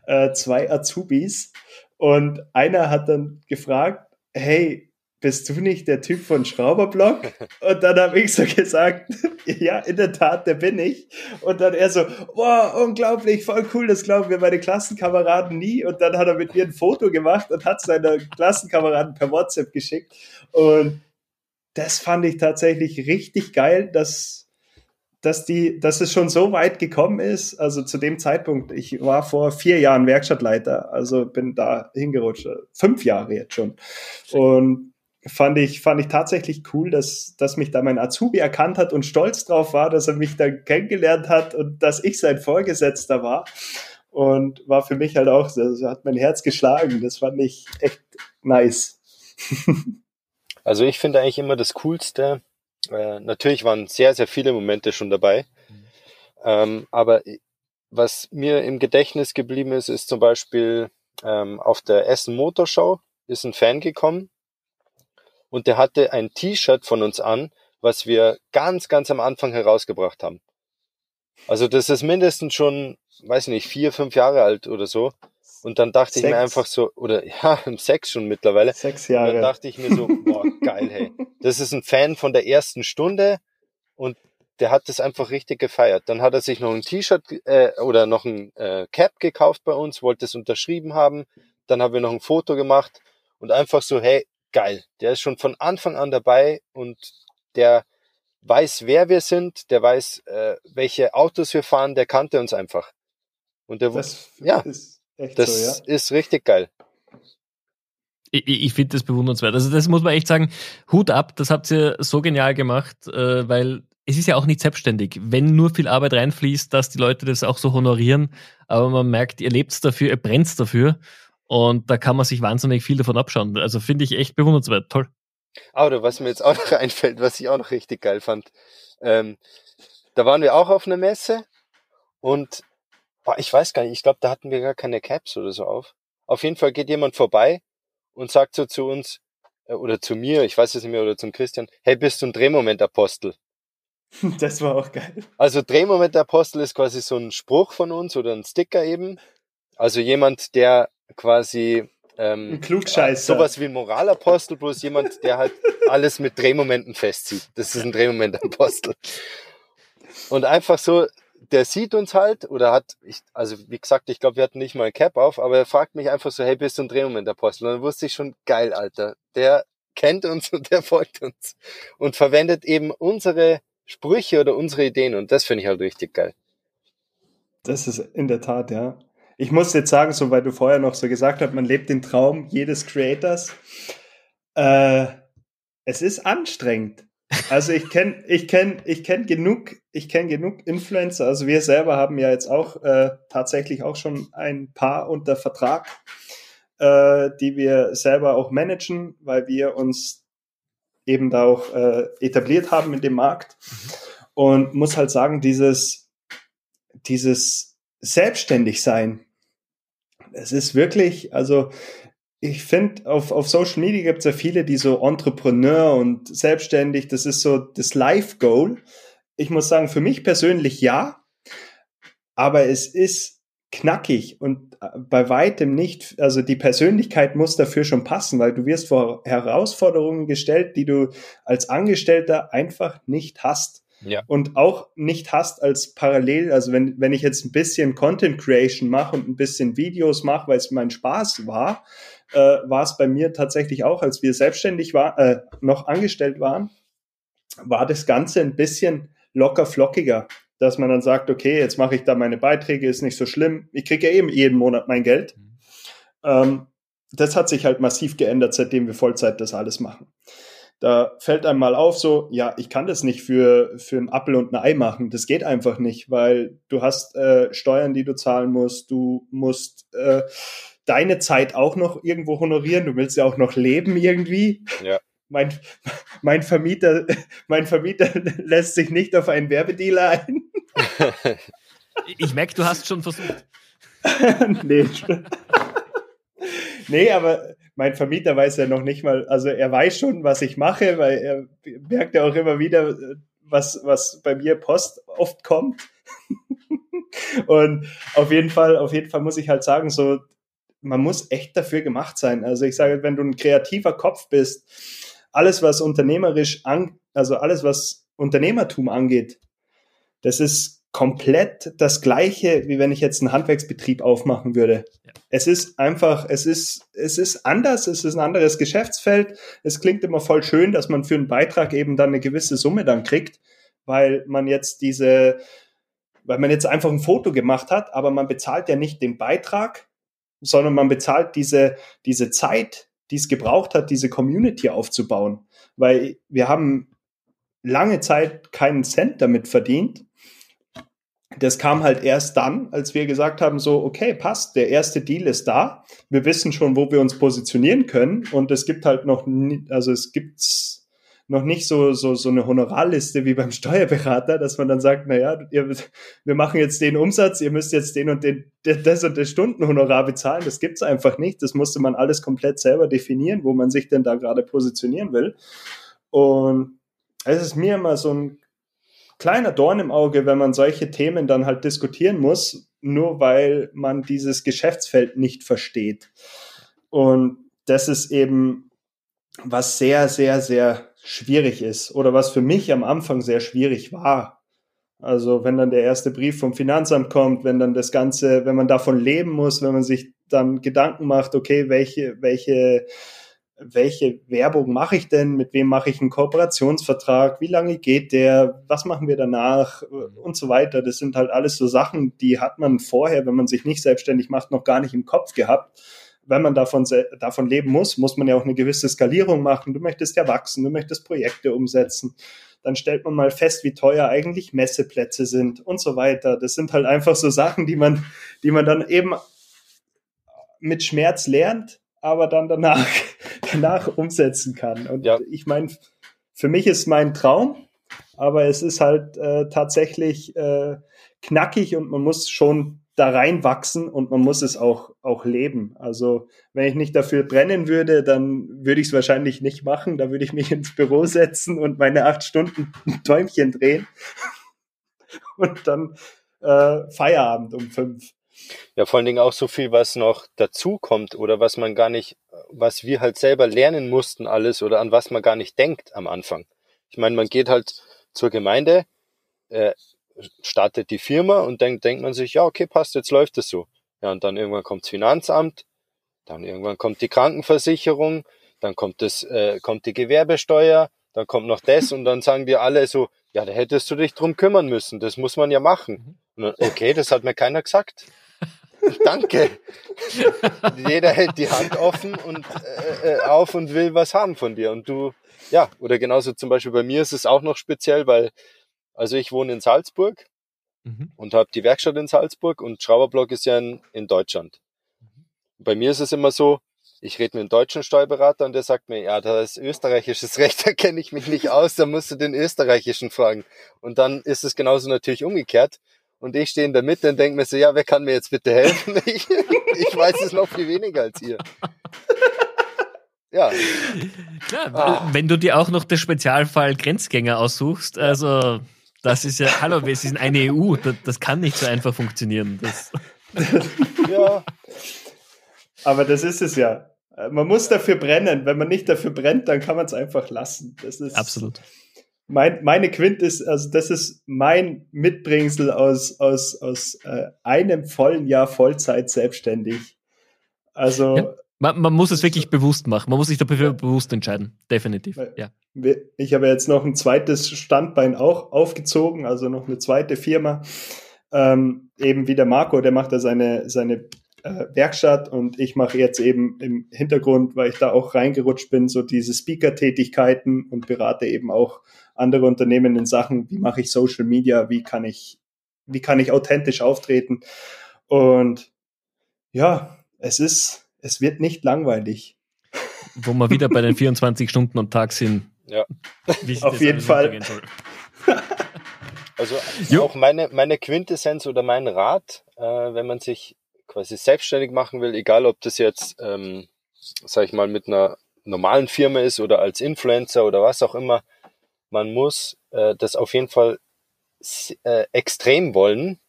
äh, zwei Azubis. Und einer hat dann gefragt, hey, bist du nicht der Typ von Schrauberblock? Und dann habe ich so gesagt, ja, in der Tat, der bin ich. Und dann er so, wow, unglaublich, voll cool, das glauben wir meine Klassenkameraden nie. Und dann hat er mit mir ein Foto gemacht und hat seine Klassenkameraden per WhatsApp geschickt. Und das fand ich tatsächlich richtig geil, dass, dass die, dass es schon so weit gekommen ist. Also zu dem Zeitpunkt, ich war vor vier Jahren Werkstattleiter, also bin da hingerutscht, fünf Jahre jetzt schon. Und fand ich, fand ich tatsächlich cool, dass, dass mich da mein Azubi erkannt hat und stolz drauf war, dass er mich da kennengelernt hat und dass ich sein Vorgesetzter war. Und war für mich halt auch, so hat mein Herz geschlagen. Das fand ich echt nice. also ich finde eigentlich immer das Coolste, äh, natürlich waren sehr, sehr viele Momente schon dabei, ähm, aber was mir im Gedächtnis geblieben ist, ist zum Beispiel ähm, auf der Essen Motorshow ist ein Fan gekommen und der hatte ein T-Shirt von uns an, was wir ganz, ganz am Anfang herausgebracht haben. Also das ist mindestens schon, weiß nicht, vier, fünf Jahre alt oder so. Und dann dachte sechs. ich mir einfach so, oder ja, sechs schon mittlerweile. Sechs Jahre. Und dann dachte ich mir so, boah, geil, hey. Das ist ein Fan von der ersten Stunde und der hat das einfach richtig gefeiert. Dann hat er sich noch ein T-Shirt äh, oder noch ein äh, Cap gekauft bei uns, wollte es unterschrieben haben. Dann haben wir noch ein Foto gemacht und einfach so, hey, geil. Der ist schon von Anfang an dabei und der weiß, wer wir sind, der weiß, äh, welche Autos wir fahren, der kannte uns einfach. Und der das ja, ist das so, ja? ist richtig geil. Ich, ich finde das bewundernswert. Also das muss man echt sagen, Hut ab, das habt ihr so genial gemacht, äh, weil es ist ja auch nicht selbstständig, wenn nur viel Arbeit reinfließt, dass die Leute das auch so honorieren, aber man merkt, ihr lebt dafür, ihr brennt dafür und da kann man sich wahnsinnig viel davon abschauen. Also finde ich echt bewundernswert, toll. Oder was mir jetzt auch noch einfällt, was ich auch noch richtig geil fand, ähm, da waren wir auch auf einer Messe und boah, ich weiß gar nicht, ich glaube, da hatten wir gar keine Caps oder so auf. Auf jeden Fall geht jemand vorbei und sagt so zu uns, äh, oder zu mir, ich weiß es nicht mehr, oder zum Christian, hey, bist du ein Drehmomentapostel? Das war auch geil. Also Drehmoment-Apostel ist quasi so ein Spruch von uns oder ein Sticker eben. Also jemand, der quasi ähm, ein Klugscheißer. sowas wie ein Moralapostel, bloß jemand, der halt alles mit Drehmomenten festzieht. Das ist ein Drehmoment-Apostel. Und einfach so, der sieht uns halt oder hat, ich, also wie gesagt, ich glaube, wir hatten nicht mal ein Cap auf, aber er fragt mich einfach so, hey, bist du ein Drehmoment-Apostel? Und dann wusste ich schon, geil, Alter. Der kennt uns und der folgt uns und verwendet eben unsere Sprüche oder unsere Ideen und das finde ich halt richtig geil. Das ist in der Tat, ja. Ich muss jetzt sagen, so weil du vorher noch so gesagt hast, man lebt den Traum jedes Creators. Äh, es ist anstrengend. Also ich kenne ich kenn, ich kenn genug, ich kenne genug Influencer. Also wir selber haben ja jetzt auch äh, tatsächlich auch schon ein paar unter Vertrag, äh, die wir selber auch managen, weil wir uns eben da auch äh, etabliert haben in dem Markt. Und muss halt sagen, dieses, dieses Selbstständigsein, es ist wirklich, also ich finde, auf, auf Social Media gibt es ja viele, die so Entrepreneur und selbstständig, das ist so das Life-Goal. Ich muss sagen, für mich persönlich ja, aber es ist knackig und äh, bei weitem nicht, also die Persönlichkeit muss dafür schon passen, weil du wirst vor Herausforderungen gestellt, die du als Angestellter einfach nicht hast. Ja. Und auch nicht hast als parallel, also wenn, wenn ich jetzt ein bisschen Content Creation mache und ein bisschen Videos mache, weil es mein Spaß war, äh, war es bei mir tatsächlich auch, als wir selbstständig war, äh, noch angestellt waren, war das Ganze ein bisschen locker flockiger dass man dann sagt, okay, jetzt mache ich da meine Beiträge, ist nicht so schlimm. Ich kriege ja eben jeden Monat mein Geld. Mhm. Ähm, das hat sich halt massiv geändert, seitdem wir Vollzeit das alles machen. Da fällt einem mal auf, so, ja, ich kann das nicht für, für einen Appel und ein Ei machen. Das geht einfach nicht, weil du hast äh, Steuern, die du zahlen musst. Du musst äh, deine Zeit auch noch irgendwo honorieren. Du willst ja auch noch leben irgendwie. Ja mein, mein Vermieter, mein Vermieter lässt sich nicht auf einen Werbedealer ein. ich merke, du hast schon versucht. nee. nee, aber mein Vermieter weiß ja noch nicht mal, also er weiß schon, was ich mache, weil er merkt ja auch immer wieder, was, was bei mir Post oft kommt. Und auf jeden Fall, auf jeden Fall muss ich halt sagen, so, man muss echt dafür gemacht sein. Also ich sage, wenn du ein kreativer Kopf bist, alles, was unternehmerisch an, also alles, was Unternehmertum angeht, das ist komplett das gleiche, wie wenn ich jetzt einen Handwerksbetrieb aufmachen würde. Ja. Es ist einfach, es ist, es ist anders, es ist ein anderes Geschäftsfeld. Es klingt immer voll schön, dass man für einen Beitrag eben dann eine gewisse Summe dann kriegt, weil man jetzt diese, weil man jetzt einfach ein Foto gemacht hat, aber man bezahlt ja nicht den Beitrag, sondern man bezahlt diese, diese Zeit, die es gebraucht hat, diese Community aufzubauen. Weil wir haben lange Zeit keinen Cent damit verdient. Das kam halt erst dann, als wir gesagt haben, so, okay, passt, der erste Deal ist da. Wir wissen schon, wo wir uns positionieren können. Und es gibt halt noch, also es gibt noch nicht so, so, so eine Honorarliste wie beim Steuerberater, dass man dann sagt, naja, ihr, wir machen jetzt den Umsatz, ihr müsst jetzt den und den, das und das Stundenhonorar bezahlen. Das gibt's einfach nicht. Das musste man alles komplett selber definieren, wo man sich denn da gerade positionieren will. Und es ist mir immer so ein kleiner Dorn im Auge, wenn man solche Themen dann halt diskutieren muss, nur weil man dieses Geschäftsfeld nicht versteht. Und das ist eben was sehr, sehr, sehr schwierig ist oder was für mich am Anfang sehr schwierig war. Also wenn dann der erste Brief vom Finanzamt kommt, wenn dann das Ganze, wenn man davon leben muss, wenn man sich dann Gedanken macht, okay, welche, welche, welche Werbung mache ich denn, mit wem mache ich einen Kooperationsvertrag, wie lange geht der, was machen wir danach und so weiter. Das sind halt alles so Sachen, die hat man vorher, wenn man sich nicht selbstständig macht, noch gar nicht im Kopf gehabt wenn man davon, davon leben muss, muss man ja auch eine gewisse Skalierung machen. Du möchtest ja wachsen, du möchtest Projekte umsetzen. Dann stellt man mal fest, wie teuer eigentlich Messeplätze sind und so weiter. Das sind halt einfach so Sachen, die man, die man dann eben mit Schmerz lernt, aber dann danach, danach umsetzen kann. Und ja. ich meine, für mich ist mein Traum, aber es ist halt äh, tatsächlich äh, knackig und man muss schon da reinwachsen und man muss es auch, auch leben. Also wenn ich nicht dafür brennen würde, dann würde ich es wahrscheinlich nicht machen. Da würde ich mich ins Büro setzen und meine acht Stunden Träumchen drehen und dann äh, Feierabend um fünf. Ja, vor allen Dingen auch so viel, was noch dazukommt oder was man gar nicht, was wir halt selber lernen mussten alles oder an was man gar nicht denkt am Anfang. Ich meine, man geht halt zur Gemeinde, äh, startet die Firma und dann denkt man sich, ja, okay, passt, jetzt läuft es so. Ja, und dann irgendwann kommt das Finanzamt, dann irgendwann kommt die Krankenversicherung, dann kommt das, äh, kommt die Gewerbesteuer, dann kommt noch das und dann sagen dir alle so, ja, da hättest du dich drum kümmern müssen, das muss man ja machen. Mhm. Dann, okay, das hat mir keiner gesagt. Danke. Jeder hält die Hand offen und äh, äh, auf und will was haben von dir. Und du, ja, oder genauso zum Beispiel bei mir ist es auch noch speziell, weil also ich wohne in Salzburg mhm. und habe die Werkstatt in Salzburg und Schrauberblock ist ja in, in Deutschland. Mhm. Bei mir ist es immer so, ich rede mit einem deutschen Steuerberater und der sagt mir, ja, da ist österreichisches Recht, da kenne ich mich nicht aus, da musst du den österreichischen fragen. Und dann ist es genauso natürlich umgekehrt. Und ich stehe in der Mitte und denke mir so, ja, wer kann mir jetzt bitte helfen? Ich, ich weiß es noch viel weniger als ihr. Ja. Klar, ah. wenn du dir auch noch den Spezialfall Grenzgänger aussuchst, also das ist ja, hallo, wir sind eine EU, das, das kann nicht so einfach funktionieren. Das. ja. Aber das ist es ja. Man muss dafür brennen. Wenn man nicht dafür brennt, dann kann man es einfach lassen. Das ist absolut. Mein, meine Quint ist, also das ist mein Mitbringsel aus, aus, aus äh, einem vollen Jahr Vollzeit selbstständig. Also ja. Man, man muss es wirklich bewusst machen. Man muss sich dafür bewusst entscheiden. Definitiv. Ja. Ich habe jetzt noch ein zweites Standbein auch aufgezogen, also noch eine zweite Firma. Ähm, eben wie der Marco, der macht da seine, seine äh, Werkstatt und ich mache jetzt eben im Hintergrund, weil ich da auch reingerutscht bin, so diese Speaker-Tätigkeiten und berate eben auch andere Unternehmen in Sachen, wie mache ich Social Media, wie kann ich, wie kann ich authentisch auftreten. Und ja, es ist, es wird nicht langweilig. Wo wir wieder bei den 24 Stunden am Tag sind. Ja. Auf jeden Fall. Also jo. auch meine, meine Quintessenz oder mein Rat, äh, wenn man sich quasi selbstständig machen will, egal ob das jetzt, ähm, sag ich mal, mit einer normalen Firma ist oder als Influencer oder was auch immer, man muss äh, das auf jeden Fall äh, extrem wollen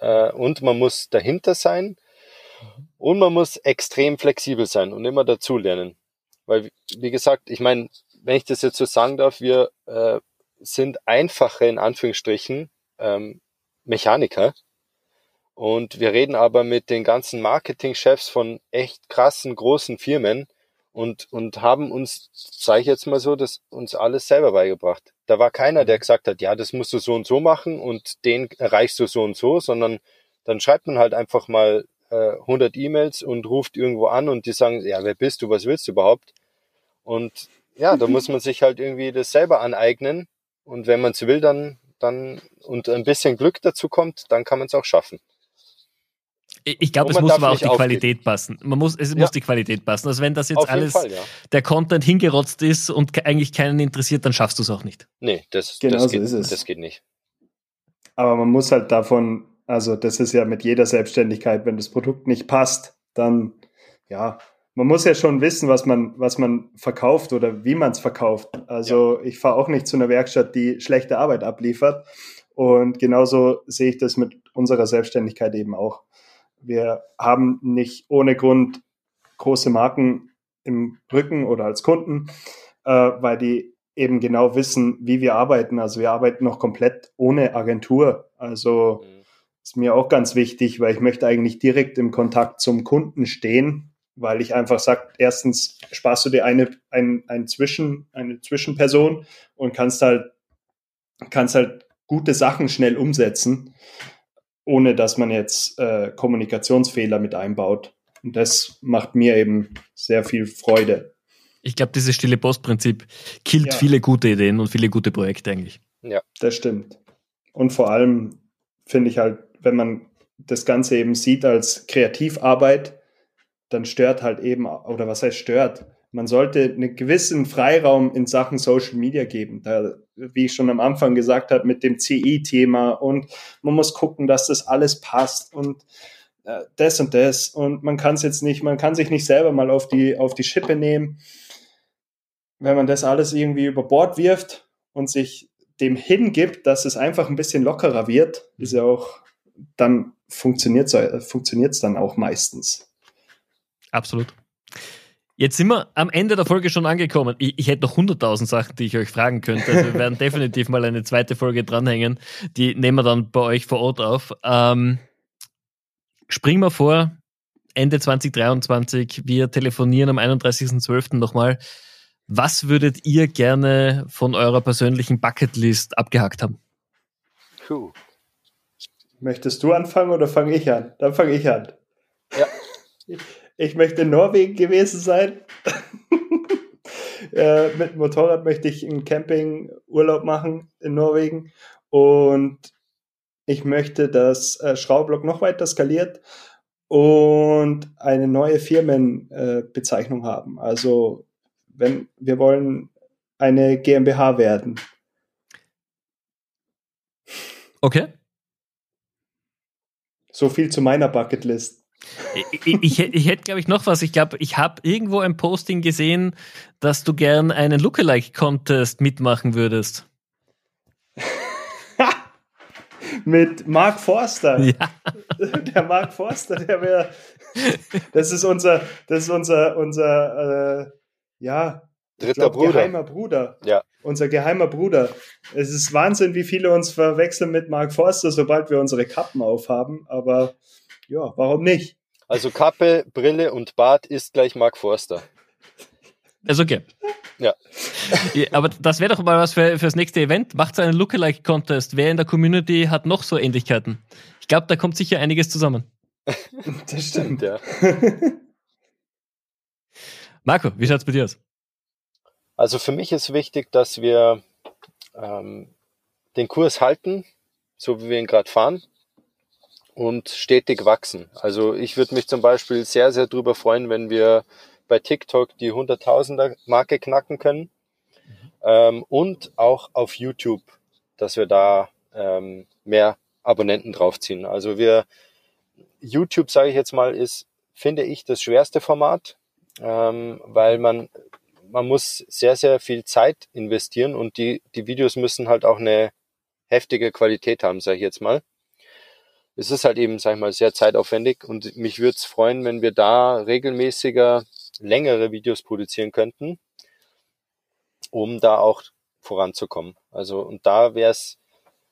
äh, und man muss dahinter sein und man muss extrem flexibel sein und immer dazulernen. Weil, wie gesagt, ich meine, wenn ich das jetzt so sagen darf, wir äh, sind einfache, in Anführungsstrichen, ähm, Mechaniker. Und wir reden aber mit den ganzen Marketingchefs von echt krassen, großen Firmen und, und haben uns, sage ich jetzt mal so, das uns alles selber beigebracht. Da war keiner, der gesagt hat, ja, das musst du so und so machen und den erreichst du so und so, sondern dann schreibt man halt einfach mal äh, 100 E-Mails und ruft irgendwo an und die sagen, ja, wer bist du, was willst du überhaupt? Und ja, da muss man sich halt irgendwie das selber aneignen und wenn man es will, dann, dann und ein bisschen Glück dazu kommt, dann kann man es auch schaffen. Ich glaube, es muss aber auch die Qualität aufgeben. passen. Man muss, es ja. muss die Qualität passen. Also wenn das jetzt alles Fall, ja. der Content hingerotzt ist und eigentlich keinen interessiert, dann schaffst du es auch nicht. Nee, das, genau das, so geht, ist es. das geht nicht. Aber man muss halt davon, also das ist ja mit jeder Selbstständigkeit, wenn das Produkt nicht passt, dann ja, man muss ja schon wissen, was man, was man verkauft oder wie man es verkauft. Also ja. ich fahre auch nicht zu einer Werkstatt, die schlechte Arbeit abliefert. Und genauso sehe ich das mit unserer Selbstständigkeit eben auch. Wir haben nicht ohne Grund große Marken im Rücken oder als Kunden, äh, weil die eben genau wissen, wie wir arbeiten. Also wir arbeiten noch komplett ohne Agentur. Also mhm. ist mir auch ganz wichtig, weil ich möchte eigentlich direkt im Kontakt zum Kunden stehen, weil ich einfach sage, erstens sparst du dir eine, ein, ein Zwischen, eine Zwischenperson und kannst halt, kannst halt gute Sachen schnell umsetzen, ohne dass man jetzt äh, Kommunikationsfehler mit einbaut. Und das macht mir eben sehr viel Freude. Ich glaube, dieses stille Postprinzip killt ja. viele gute Ideen und viele gute Projekte eigentlich. Ja. Das stimmt. Und vor allem finde ich halt, wenn man das Ganze eben sieht als Kreativarbeit, dann stört halt eben, oder was heißt stört? Man sollte einen gewissen Freiraum in Sachen Social Media geben. Da, wie ich schon am Anfang gesagt habe, mit dem CI-Thema und man muss gucken, dass das alles passt und äh, das und das. Und man kann es jetzt nicht, man kann sich nicht selber mal auf die, auf die Schippe nehmen. Wenn man das alles irgendwie über Bord wirft und sich dem hingibt, dass es einfach ein bisschen lockerer wird, ist ja auch, dann funktioniert es dann auch meistens. Absolut. Jetzt sind wir am Ende der Folge schon angekommen. Ich, ich hätte noch 100.000 Sachen, die ich euch fragen könnte. Also wir werden definitiv mal eine zweite Folge dranhängen. Die nehmen wir dann bei euch vor Ort auf. Ähm, springen wir vor, Ende 2023. Wir telefonieren am 31.12. nochmal. Was würdet ihr gerne von eurer persönlichen Bucketlist abgehakt haben? Puh. Möchtest du anfangen oder fange ich an? Dann fange ich an. Ja. Ich möchte in Norwegen gewesen sein. äh, mit dem Motorrad möchte ich einen Campingurlaub machen in Norwegen. Und ich möchte, dass äh, Schraublock noch weiter skaliert und eine neue Firmenbezeichnung äh, haben. Also wenn wir wollen eine GmbH werden. Okay. So viel zu meiner Bucketlist. Ich, ich, ich hätte, glaube ich, noch was. Ich glaube, ich habe irgendwo ein Posting gesehen, dass du gern einen Lookalike-Contest mitmachen würdest. Mit Mark Forster. Ja. Der Mark Forster, der wäre. Das ist unser, das ist unser, unser, äh, ja, dritter glaub, Bruder. Geheimer Bruder. Ja. Unser geheimer Bruder. Es ist Wahnsinn, wie viele uns verwechseln mit Mark Forster, sobald wir unsere Kappen aufhaben. Aber ja, warum nicht? Also Kappe, Brille und Bart ist gleich Mark Forster. Ist okay. Ja. ja aber das wäre doch mal was für, das nächste Event. Macht einen Lookalike-Contest. Wer in der Community hat noch so Ähnlichkeiten? Ich glaube, da kommt sicher einiges zusammen. Das stimmt, ja. Marco, wie schaut es bei dir aus? Also für mich ist wichtig, dass wir ähm, den Kurs halten, so wie wir ihn gerade fahren und stetig wachsen. Also ich würde mich zum Beispiel sehr, sehr drüber freuen, wenn wir bei TikTok die 100.000er Marke knacken können mhm. ähm, und auch auf YouTube, dass wir da ähm, mehr Abonnenten draufziehen. Also wir YouTube, sage ich jetzt mal, ist, finde ich, das schwerste Format, ähm, weil man man muss sehr, sehr viel Zeit investieren und die, die Videos müssen halt auch eine heftige Qualität haben, sage ich jetzt mal es ist halt eben, sag ich mal, sehr zeitaufwendig und mich würde es freuen, wenn wir da regelmäßiger längere Videos produzieren könnten, um da auch voranzukommen. Also und da wäre es,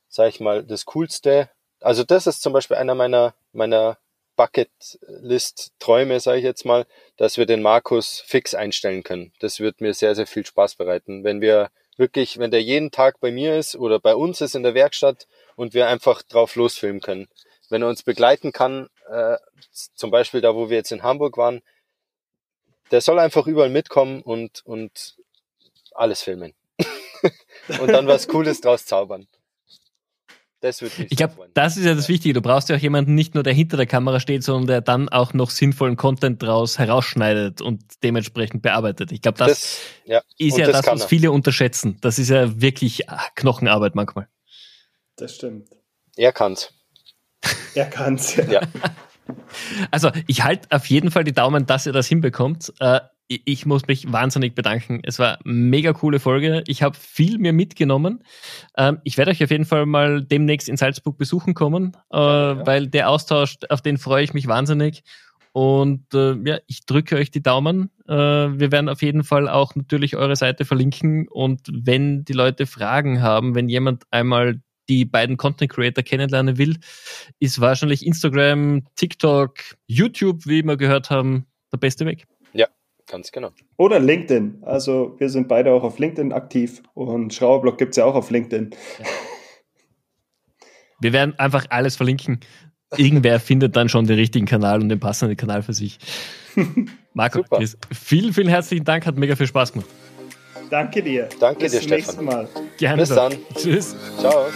sag ich mal, das Coolste. Also das ist zum Beispiel einer meiner meiner Bucketlist-Träume, sage ich jetzt mal, dass wir den Markus fix einstellen können. Das wird mir sehr, sehr viel Spaß bereiten. Wenn wir wirklich, wenn der jeden Tag bei mir ist oder bei uns ist in der Werkstatt und wir einfach drauf losfilmen können wenn er uns begleiten kann, äh, zum Beispiel da, wo wir jetzt in Hamburg waren, der soll einfach überall mitkommen und, und alles filmen. und dann was Cooles draus zaubern. Das wird Ich glaube, das ist ja das Wichtige. Du brauchst ja auch jemanden nicht nur, der hinter der Kamera steht, sondern der dann auch noch sinnvollen Content draus herausschneidet und dementsprechend bearbeitet. Ich glaube, das, das ja. ist und ja das, das was viele unterschätzen. Das ist ja wirklich Knochenarbeit manchmal. Das stimmt. Er kann's. Er kann's. ja. Also ich halte auf jeden Fall die Daumen, dass ihr das hinbekommt. Äh, ich muss mich wahnsinnig bedanken. Es war eine mega coole Folge. Ich habe viel mir mitgenommen. Ähm, ich werde euch auf jeden Fall mal demnächst in Salzburg besuchen kommen, äh, ja. weil der Austausch, auf den freue ich mich wahnsinnig. Und äh, ja, ich drücke euch die Daumen. Äh, wir werden auf jeden Fall auch natürlich eure Seite verlinken. Und wenn die Leute Fragen haben, wenn jemand einmal die beiden Content Creator kennenlernen will, ist wahrscheinlich Instagram, TikTok, YouTube, wie wir gehört haben, der beste Weg. Ganz genau. Oder LinkedIn. Also wir sind beide auch auf LinkedIn aktiv und Schrauberblock gibt es ja auch auf LinkedIn. Wir werden einfach alles verlinken. Irgendwer findet dann schon den richtigen Kanal und den passenden Kanal für sich. Marco, Chris, vielen, vielen herzlichen Dank, hat mega viel Spaß gemacht. Danke dir. Danke Bis dir, Stefan. Mal. Gerne. Bis dann. Tschüss. Ciao.